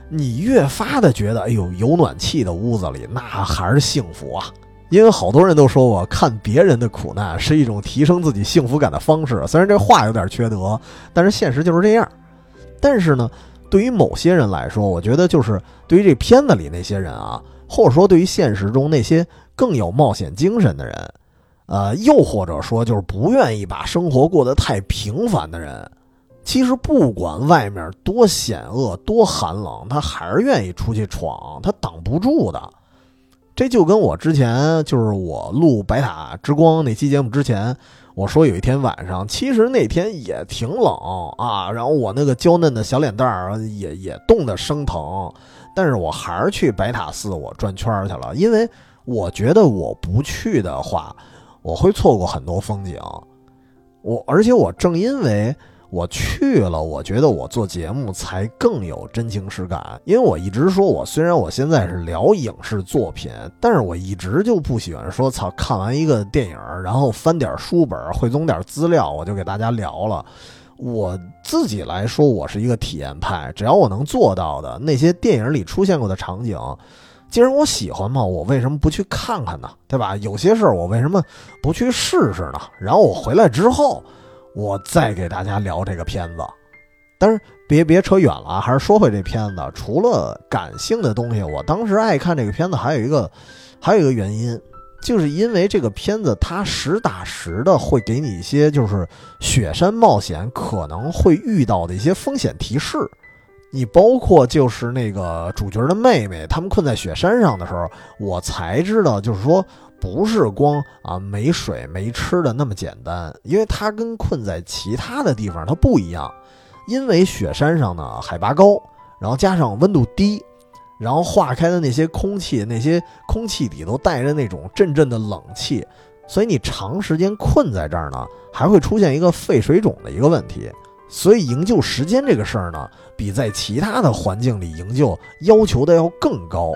你越发的觉得，哎呦，有暖气的屋子里那还是幸福啊！因为好多人都说过，看别人的苦难是一种提升自己幸福感的方式。虽然这话有点缺德，但是现实就是这样。但是呢，对于某些人来说，我觉得就是对于这片子里那些人啊，或者说对于现实中那些更有冒险精神的人，呃，又或者说就是不愿意把生活过得太平凡的人。其实不管外面多险恶、多寒冷，他还是愿意出去闯，他挡不住的。这就跟我之前就是我录《白塔之光》那期节目之前，我说有一天晚上，其实那天也挺冷啊，然后我那个娇嫩的小脸蛋儿也也冻得生疼，但是我还是去白塔寺我转圈儿去了，因为我觉得我不去的话，我会错过很多风景。我而且我正因为。我去了，我觉得我做节目才更有真情实感，因为我一直说，我虽然我现在是聊影视作品，但是我一直就不喜欢说，操，看完一个电影，然后翻点书本，汇总点资料，我就给大家聊了。我自己来说，我是一个体验派，只要我能做到的那些电影里出现过的场景，既然我喜欢嘛，我为什么不去看看呢？对吧？有些事儿我为什么不去试试呢？然后我回来之后。我再给大家聊这个片子，但是别别扯远了啊，还是说回这片子。除了感性的东西，我当时爱看这个片子，还有一个，还有一个原因，就是因为这个片子它实打实的会给你一些，就是雪山冒险可能会遇到的一些风险提示。你包括就是那个主角的妹妹，他们困在雪山上的时候，我才知道，就是说。不是光啊没水没吃的那么简单，因为它跟困在其他的地方它不一样，因为雪山上呢海拔高，然后加上温度低，然后化开的那些空气，那些空气里都带着那种阵阵的冷气，所以你长时间困在这儿呢，还会出现一个肺水肿的一个问题。所以营救时间这个事儿呢，比在其他的环境里营救要求的要更高。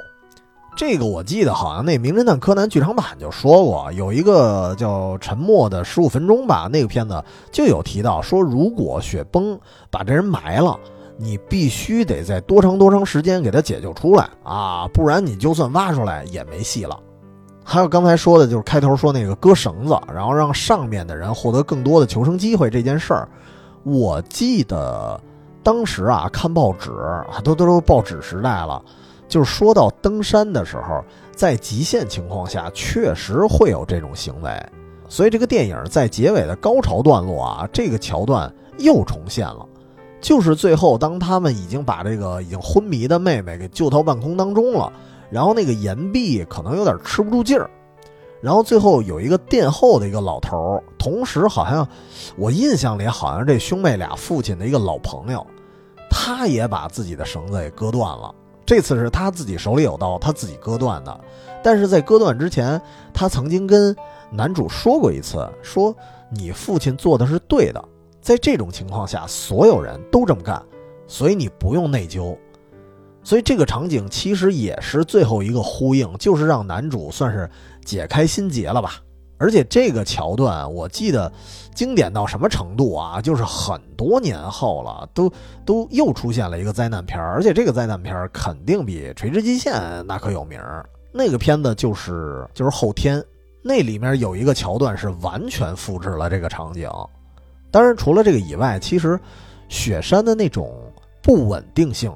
这个我记得好像那《名侦探柯南》剧场版就说过，有一个叫《沉默的十五分钟》吧，那个片子就有提到说，如果雪崩把这人埋了，你必须得在多长多长时间给他解救出来啊，不然你就算挖出来也没戏了。(laughs) 还有刚才说的就是开头说那个割绳子，然后让上面的人获得更多的求生机会这件事儿，我记得当时啊看报纸，都都都报纸时代了。就是说到登山的时候，在极限情况下，确实会有这种行为，所以这个电影在结尾的高潮段落啊，这个桥段又重现了，就是最后当他们已经把这个已经昏迷的妹妹给救到半空当中了，然后那个岩壁可能有点吃不住劲儿，然后最后有一个殿后的一个老头，同时好像我印象里好像这兄妹俩父亲的一个老朋友，他也把自己的绳子给割断了。这次是他自己手里有刀，他自己割断的。但是在割断之前，他曾经跟男主说过一次：“说你父亲做的是对的，在这种情况下，所有人都这么干，所以你不用内疚。”所以这个场景其实也是最后一个呼应，就是让男主算是解开心结了吧。而且这个桥段，我记得经典到什么程度啊？就是很多年后了，都都又出现了一个灾难片儿，而且这个灾难片儿肯定比《垂直极限》那可有名儿。那个片子就是就是后天，那里面有一个桥段是完全复制了这个场景。当然，除了这个以外，其实雪山的那种不稳定性，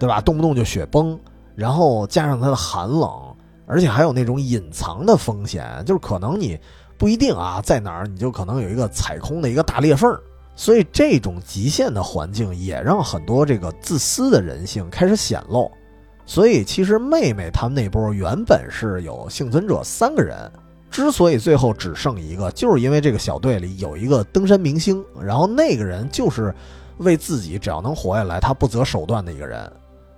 对吧？动不动就雪崩，然后加上它的寒冷。而且还有那种隐藏的风险，就是可能你不一定啊，在哪儿你就可能有一个踩空的一个大裂缝所以这种极限的环境也让很多这个自私的人性开始显露。所以其实妹妹他们那波原本是有幸存者三个人，之所以最后只剩一个，就是因为这个小队里有一个登山明星，然后那个人就是为自己只要能活下来，他不择手段的一个人。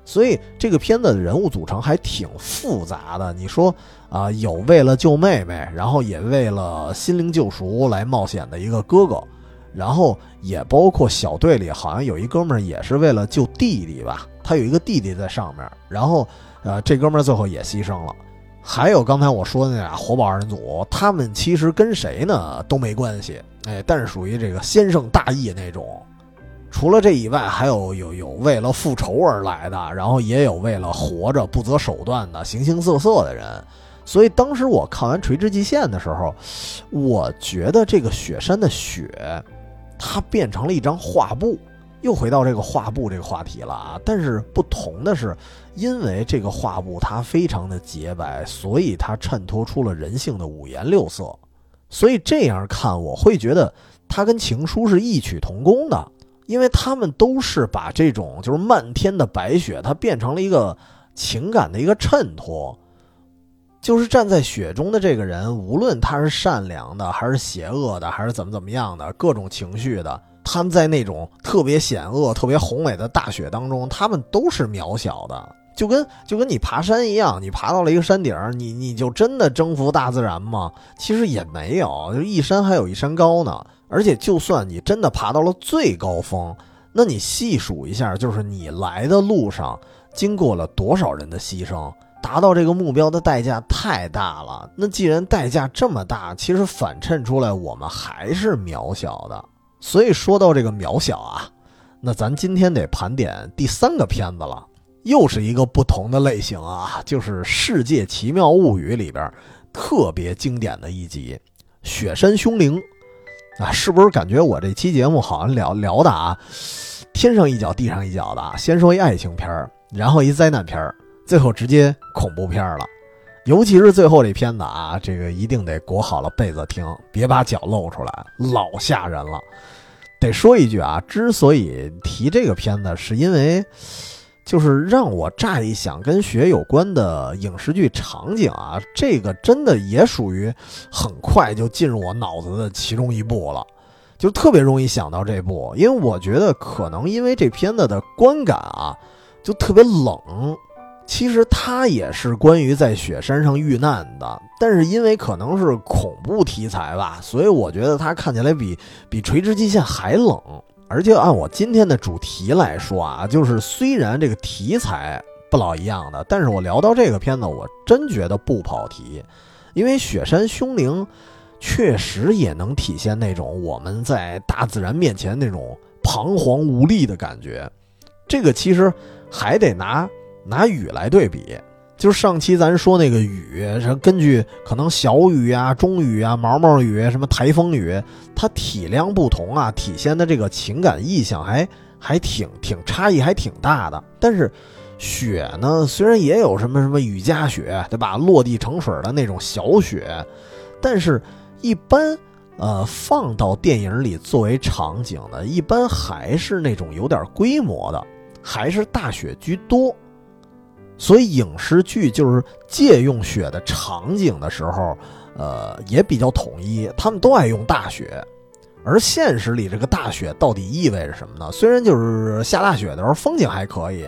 所以这个片子的人物组成还挺复杂的。你说啊，有为了救妹妹，然后也为了心灵救赎来冒险的一个哥哥，然后也包括小队里好像有一哥们儿也是为了救弟弟吧，他有一个弟弟在上面，然后呃这哥们儿最后也牺牲了。还有刚才我说的那俩活宝二人组，他们其实跟谁呢都没关系，哎，但是属于这个先生大义那种。除了这以外，还有有有为了复仇而来的，然后也有为了活着不择手段的形形色色的人。所以当时我看完《垂直极限》的时候，我觉得这个雪山的雪，它变成了一张画布，又回到这个画布这个话题了啊。但是不同的是，因为这个画布它非常的洁白，所以它衬托出了人性的五颜六色。所以这样看，我会觉得它跟情书是异曲同工的。因为他们都是把这种就是漫天的白雪，它变成了一个情感的一个衬托，就是站在雪中的这个人，无论他是善良的，还是邪恶的，还是怎么怎么样的各种情绪的，他们在那种特别险恶、特别宏伟的大雪当中，他们都是渺小的，就跟就跟你爬山一样，你爬到了一个山顶，你你就真的征服大自然吗？其实也没有，就一山还有一山高呢。而且，就算你真的爬到了最高峰，那你细数一下，就是你来的路上经过了多少人的牺牲，达到这个目标的代价太大了。那既然代价这么大，其实反衬出来我们还是渺小的。所以说到这个渺小啊，那咱今天得盘点第三个片子了，又是一个不同的类型啊，就是《世界奇妙物语》里边特别经典的一集《雪山凶灵》。啊，是不是感觉我这期节目好像聊聊的啊，天上一脚地上一脚的啊？先说一爱情片儿，然后一灾难片儿，最后直接恐怖片儿了。尤其是最后这片子啊，这个一定得裹好了被子听，别把脚露出来，老吓人了。得说一句啊，之所以提这个片子，是因为。就是让我乍一想跟雪有关的影视剧场景啊，这个真的也属于很快就进入我脑子的其中一部了，就特别容易想到这部，因为我觉得可能因为这片子的观感啊，就特别冷。其实它也是关于在雪山上遇难的，但是因为可能是恐怖题材吧，所以我觉得它看起来比比《垂直极限》还冷。而且按我今天的主题来说啊，就是虽然这个题材不老一样的，但是我聊到这个片子，我真觉得不跑题，因为《雪山凶灵》确实也能体现那种我们在大自然面前那种彷徨无力的感觉。这个其实还得拿拿雨来对比。就是上期咱说那个雨，根据可能小雨啊、中雨啊、毛毛雨、什么台风雨，它体量不同啊，体现的这个情感意象还还挺挺差异还挺大的。但是雪呢，虽然也有什么什么雨夹雪，对吧？落地成水的那种小雪，但是一般呃放到电影里作为场景的，一般还是那种有点规模的，还是大雪居多。所以影视剧就是借用雪的场景的时候，呃，也比较统一，他们都爱用大雪。而现实里这个大雪到底意味着什么呢？虽然就是下大雪的时候风景还可以，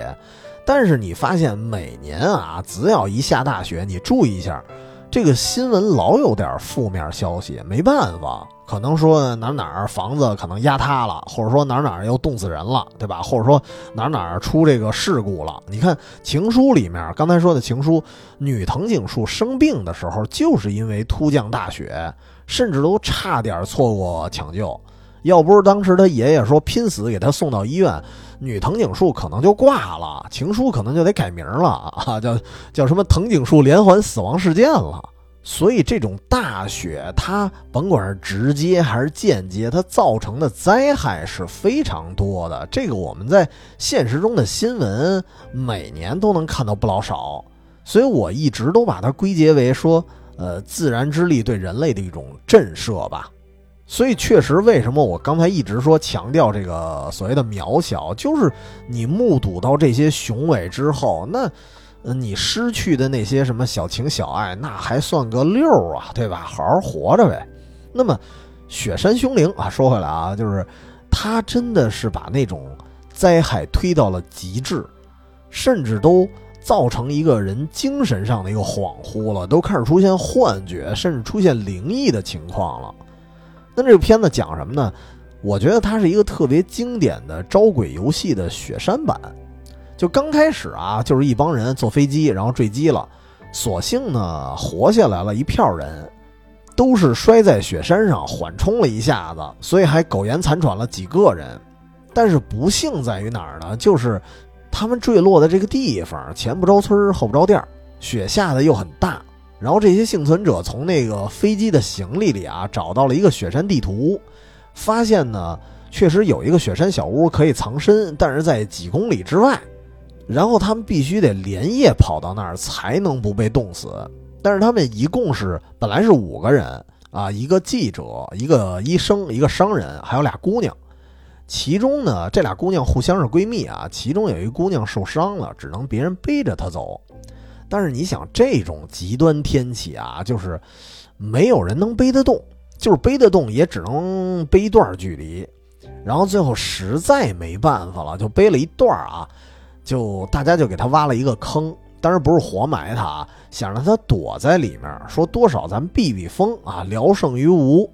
但是你发现每年啊，只要一下大雪，你注意一下。这个新闻老有点负面消息，没办法，可能说哪哪房子可能压塌了，或者说哪哪又冻死人了，对吧？或者说哪哪出这个事故了。你看《情书》里面刚才说的情书，女藤井树生病的时候，就是因为突降大雪，甚至都差点错过抢救。要不是当时他爷爷说拼死给他送到医院，女藤井树可能就挂了，情书可能就得改名了 (laughs) 啊，叫叫什么藤井树连环死亡事件了。所以这种大雪，它甭管是直接还是间接，它造成的灾害是非常多的。这个我们在现实中的新闻每年都能看到不老少，所以我一直都把它归结为说，呃，自然之力对人类的一种震慑吧。所以，确实，为什么我刚才一直说强调这个所谓的渺小，就是你目睹到这些雄伟之后，那，你失去的那些什么小情小爱，那还算个溜啊，对吧？好好活着呗。那么，雪山凶灵啊，说回来啊，就是他真的是把那种灾害推到了极致，甚至都造成一个人精神上的一个恍惚了，都开始出现幻觉，甚至出现灵异的情况了。那这个片子讲什么呢？我觉得它是一个特别经典的招鬼游戏的雪山版。就刚开始啊，就是一帮人坐飞机，然后坠机了，所幸呢活下来了一票人，都是摔在雪山上缓冲了一下子，所以还苟延残喘了几个人。但是不幸在于哪儿呢？就是他们坠落的这个地方前不着村后不着店，雪下的又很大。然后这些幸存者从那个飞机的行李里啊找到了一个雪山地图，发现呢确实有一个雪山小屋可以藏身，但是在几公里之外。然后他们必须得连夜跑到那儿才能不被冻死。但是他们一共是本来是五个人啊，一个记者，一个医生，一个商人，还有俩姑娘。其中呢这俩姑娘互相是闺蜜啊，其中有一姑娘受伤了，只能别人背着她走。但是你想，这种极端天气啊，就是没有人能背得动，就是背得动也只能背一段距离。然后最后实在没办法了，就背了一段啊，就大家就给他挖了一个坑，当然不是活埋他啊，想让他躲在里面，说多少咱避避风啊，聊胜于无。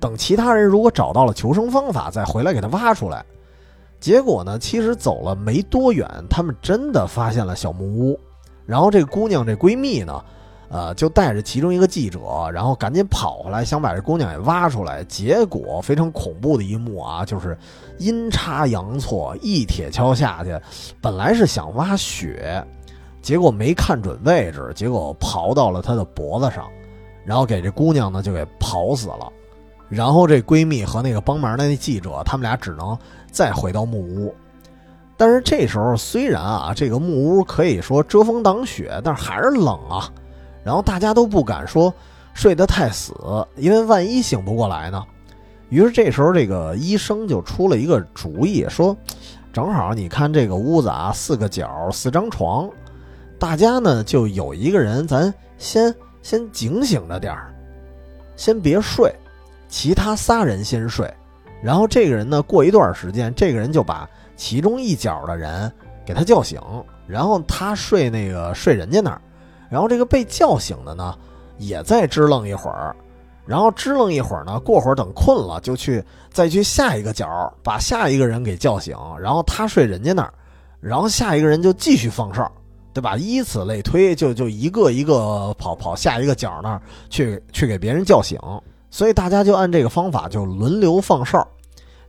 等其他人如果找到了求生方法，再回来给他挖出来。结果呢，其实走了没多远，他们真的发现了小木屋。然后这姑娘这闺蜜呢，呃，就带着其中一个记者，然后赶紧跑回来，想把这姑娘给挖出来。结果非常恐怖的一幕啊，就是阴差阳错，一铁锹下去，本来是想挖雪，结果没看准位置，结果刨到了她的脖子上，然后给这姑娘呢就给刨死了。然后这闺蜜和那个帮忙的那记者，他们俩只能再回到木屋。但是这时候虽然啊，这个木屋可以说遮风挡雪，但是还是冷啊。然后大家都不敢说睡得太死，因为万一醒不过来呢。于是这时候这个医生就出了一个主意，说：“正好你看这个屋子啊，四个角四张床，大家呢就有一个人，咱先先警醒着点儿，先别睡，其他仨人先睡。然后这个人呢，过一段时间，这个人就把。”其中一角的人给他叫醒，然后他睡那个睡人家那儿，然后这个被叫醒的呢，也再支棱一会儿，然后支棱一会儿呢，过会儿等困了就去再去下一个角，把下一个人给叫醒，然后他睡人家那儿，然后下一个人就继续放哨，对吧？以此类推，就就一个一个跑跑下一个角那儿去去给别人叫醒，所以大家就按这个方法就轮流放哨。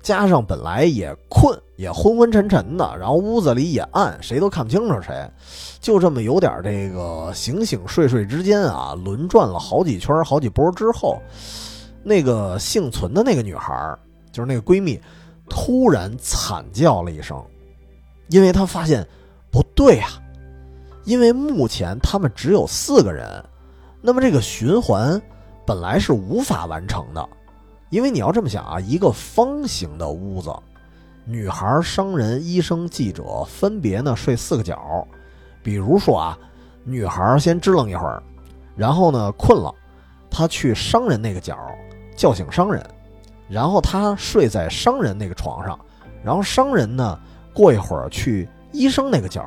加上本来也困，也昏昏沉沉的，然后屋子里也暗，谁都看不清楚谁，就这么有点这个醒醒睡睡之间啊，轮转了好几圈、好几波之后，那个幸存的那个女孩，就是那个闺蜜，突然惨叫了一声，因为她发现不对呀，因为目前他们只有四个人，那么这个循环本来是无法完成的。因为你要这么想啊，一个方形的屋子，女孩、商人、医生、记者分别呢睡四个角。比如说啊，女孩先支棱一会儿，然后呢困了，她去商人那个角叫醒商人，然后她睡在商人那个床上，然后商人呢过一会儿去医生那个角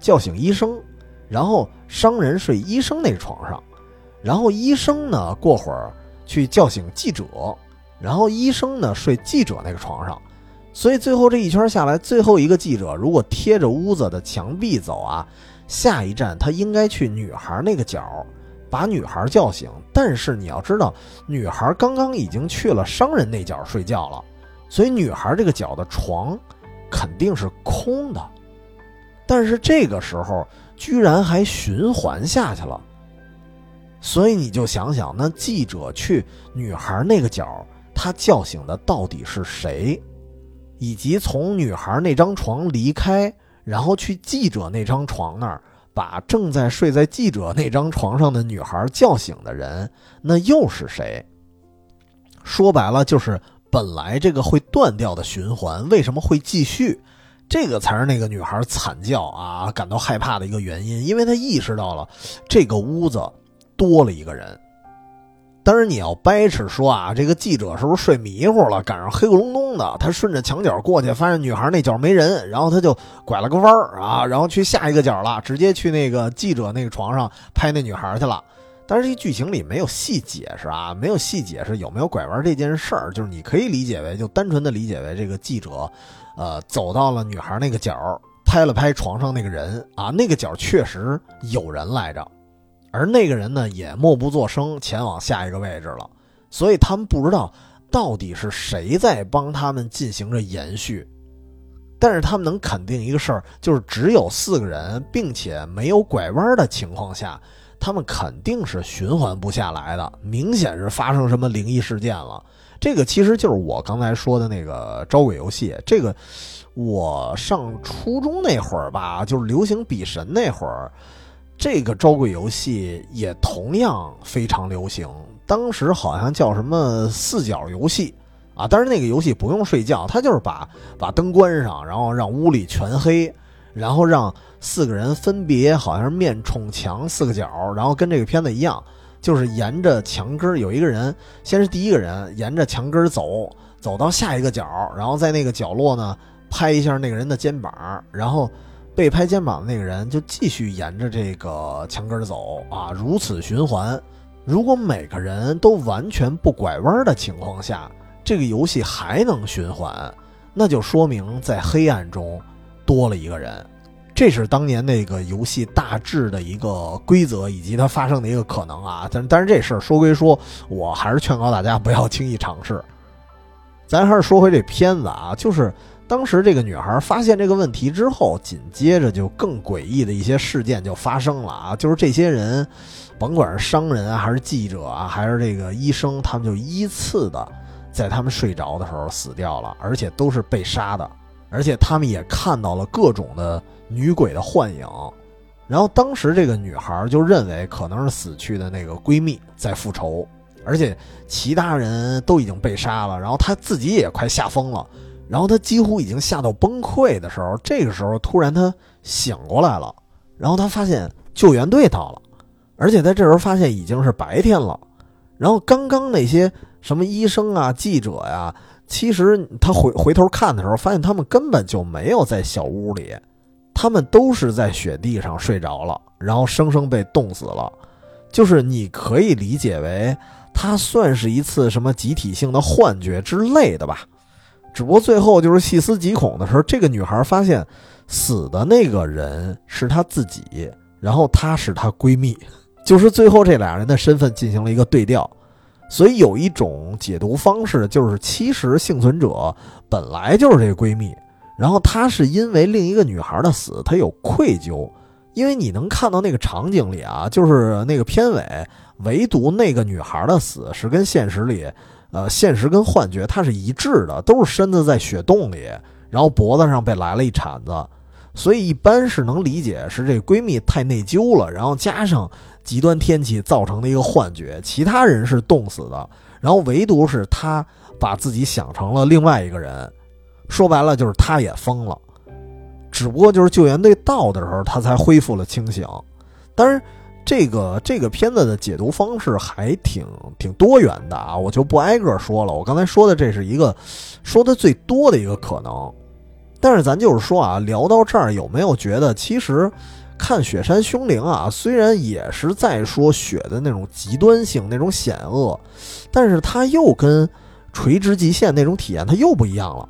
叫醒医生，然后商人睡医生那个床上，然后医生呢过会儿去叫醒记者。然后医生呢睡记者那个床上，所以最后这一圈下来，最后一个记者如果贴着屋子的墙壁走啊，下一站他应该去女孩那个角，把女孩叫醒。但是你要知道，女孩刚刚已经去了商人那角睡觉了，所以女孩这个角的床肯定是空的。但是这个时候居然还循环下去了，所以你就想想，那记者去女孩那个角。他叫醒的到底是谁？以及从女孩那张床离开，然后去记者那张床那儿，把正在睡在记者那张床上的女孩叫醒的人，那又是谁？说白了，就是本来这个会断掉的循环，为什么会继续？这个才是那个女孩惨叫啊，感到害怕的一个原因，因为她意识到了这个屋子多了一个人。当然，你要掰扯说啊，这个记者是不是睡迷糊了，赶上黑咕隆咚的，他顺着墙角过去，发现女孩那角没人，然后他就拐了个弯儿啊，然后去下一个角了，直接去那个记者那个床上拍那女孩去了。但是这剧情里没有细解释啊，没有细解释有没有拐弯这件事儿，就是你可以理解为，就单纯的理解为这个记者，呃，走到了女孩那个角，拍了拍床上那个人啊，那个角确实有人来着。而那个人呢，也默不作声，前往下一个位置了。所以他们不知道到底是谁在帮他们进行着延续。但是他们能肯定一个事儿，就是只有四个人，并且没有拐弯的情况下，他们肯定是循环不下来的。明显是发生什么灵异事件了。这个其实就是我刚才说的那个招鬼游戏。这个我上初中那会儿吧，就是流行比神那会儿。这个招鬼游戏也同样非常流行，当时好像叫什么四角游戏啊，但是那个游戏不用睡觉，它就是把把灯关上，然后让屋里全黑，然后让四个人分别好像是面冲墙四个角，然后跟这个片子一样，就是沿着墙根有一个人，先是第一个人沿着墙根走，走到下一个角，然后在那个角落呢拍一下那个人的肩膀，然后。被拍肩膀的那个人就继续沿着这个墙根走啊，如此循环。如果每个人都完全不拐弯的情况下，这个游戏还能循环，那就说明在黑暗中多了一个人。这是当年那个游戏大致的一个规则以及它发生的一个可能啊。但但是这事儿说归说，我还是劝告大家不要轻易尝试。咱还是说回这片子啊，就是。当时这个女孩发现这个问题之后，紧接着就更诡异的一些事件就发生了啊！就是这些人，甭管是商人啊，还是记者啊，还是这个医生，他们就依次的在他们睡着的时候死掉了，而且都是被杀的，而且他们也看到了各种的女鬼的幻影。然后当时这个女孩就认为可能是死去的那个闺蜜在复仇，而且其他人都已经被杀了，然后她自己也快吓疯了。然后他几乎已经吓到崩溃的时候，这个时候突然他醒过来了，然后他发现救援队到了，而且在这时候发现已经是白天了。然后刚刚那些什么医生啊、记者呀，其实他回回头看的时候，发现他们根本就没有在小屋里，他们都是在雪地上睡着了，然后生生被冻死了。就是你可以理解为它算是一次什么集体性的幻觉之类的吧。只不过最后就是细思极恐的时候，这个女孩发现死的那个人是她自己，然后她是她闺蜜，就是最后这俩人的身份进行了一个对调。所以有一种解读方式，就是其实幸存者本来就是这个闺蜜，然后她是因为另一个女孩的死，她有愧疚。因为你能看到那个场景里啊，就是那个片尾，唯独那个女孩的死是跟现实里，呃，现实跟幻觉它是一致的，都是身子在雪洞里，然后脖子上被来了一铲子，所以一般是能理解是这闺蜜太内疚了，然后加上极端天气造成的一个幻觉，其他人是冻死的，然后唯独是她把自己想成了另外一个人，说白了就是她也疯了。只不过就是救援队到的时候，她才恢复了清醒。但是，这个这个片子的解读方式还挺挺多元的啊，我就不挨个说了。我刚才说的这是一个说的最多的一个可能。但是咱就是说啊，聊到这儿，有没有觉得其实看《雪山凶灵》啊，虽然也是在说雪的那种极端性、那种险恶，但是它又跟《垂直极限》那种体验它又不一样了。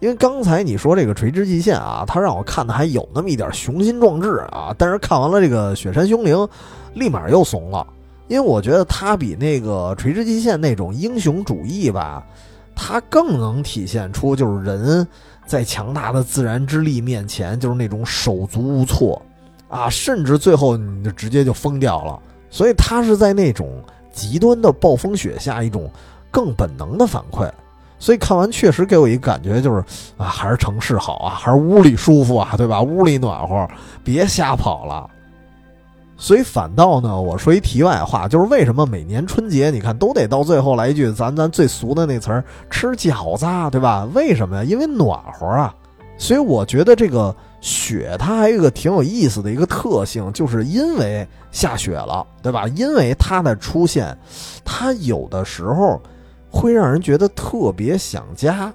因为刚才你说这个垂直极限啊，它让我看的还有那么一点雄心壮志啊，但是看完了这个雪山凶灵，立马又怂了。因为我觉得它比那个垂直极限那种英雄主义吧，它更能体现出就是人在强大的自然之力面前，就是那种手足无措啊，甚至最后你就直接就疯掉了。所以它是在那种极端的暴风雪下一种更本能的反馈。所以看完确实给我一感觉，就是啊，还是城市好啊，还是屋里舒服啊，对吧？屋里暖和，别瞎跑了。所以反倒呢，我说一题外话，就是为什么每年春节你看都得到最后来一句咱咱最俗的那词儿“吃饺子”，对吧？为什么呀？因为暖和啊。所以我觉得这个雪它还有一个挺有意思的一个特性，就是因为下雪了，对吧？因为它的出现，它有的时候。会让人觉得特别想家，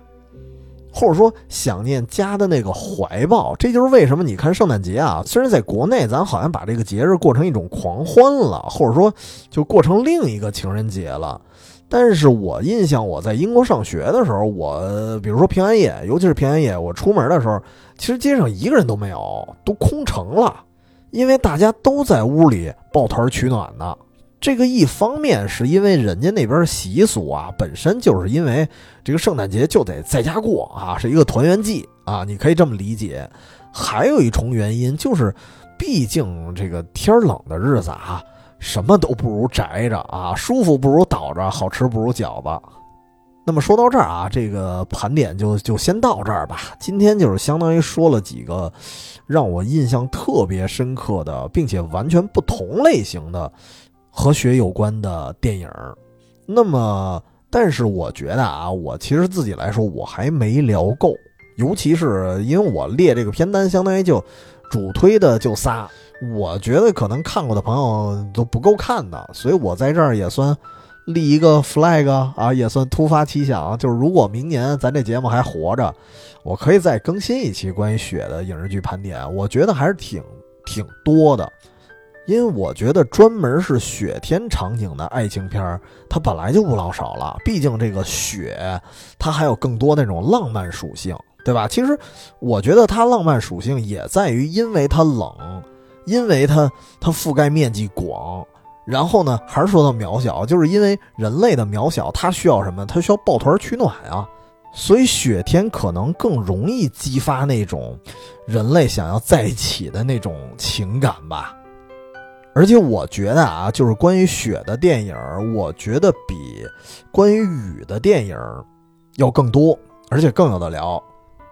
或者说想念家的那个怀抱。这就是为什么你看圣诞节啊，虽然在国内咱好像把这个节日过成一种狂欢了，或者说就过成另一个情人节了，但是我印象我在英国上学的时候，我比如说平安夜，尤其是平安夜，我出门的时候，其实街上一个人都没有，都空城了，因为大家都在屋里抱团取暖呢。这个一方面是因为人家那边习俗啊，本身就是因为这个圣诞节就得在家过啊，是一个团圆季啊，你可以这么理解。还有一重原因就是，毕竟这个天冷的日子啊，什么都不如宅着啊，舒服不如倒着，好吃不如饺子。那么说到这儿啊，这个盘点就就先到这儿吧。今天就是相当于说了几个让我印象特别深刻的，并且完全不同类型的。和雪有关的电影，那么，但是我觉得啊，我其实自己来说，我还没聊够，尤其是因为我列这个片单，相当于就主推的就仨，我觉得可能看过的朋友都不够看的，所以我在这儿也算立一个 flag 啊，也算突发奇想，就是如果明年咱这节目还活着，我可以再更新一期关于雪的影视剧盘点，我觉得还是挺挺多的。因为我觉得专门是雪天场景的爱情片儿，它本来就不老少了。毕竟这个雪，它还有更多那种浪漫属性，对吧？其实我觉得它浪漫属性也在于，因为它冷，因为它它覆盖面积广，然后呢，还是说到渺小，就是因为人类的渺小，它需要什么？它需要抱团取暖啊。所以雪天可能更容易激发那种人类想要在一起的那种情感吧。而且我觉得啊，就是关于雪的电影，我觉得比关于雨的电影要更多，而且更有的聊。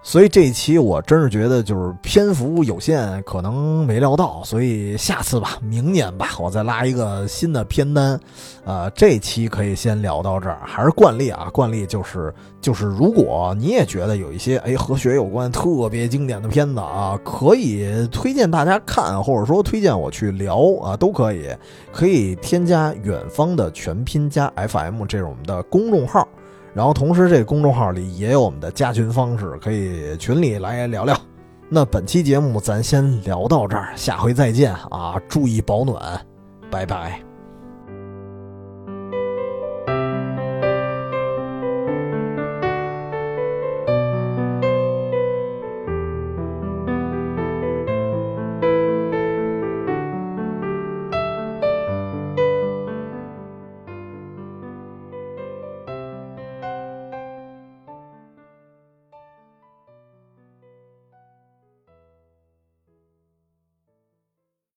所以这一期我真是觉得就是篇幅有限，可能没聊到，所以下次吧，明年吧，我再拉一个新的片单。呃，这期可以先聊到这儿，还是惯例啊，惯例就是就是，如果你也觉得有一些哎和雪有关特别经典的片子啊，可以推荐大家看，或者说推荐我去聊啊，都可以，可以添加远方的全拼加 FM 这是我们的公众号。然后同时，这个公众号里也有我们的加群方式，可以群里来聊聊。那本期节目咱先聊到这儿，下回再见啊！注意保暖，拜拜。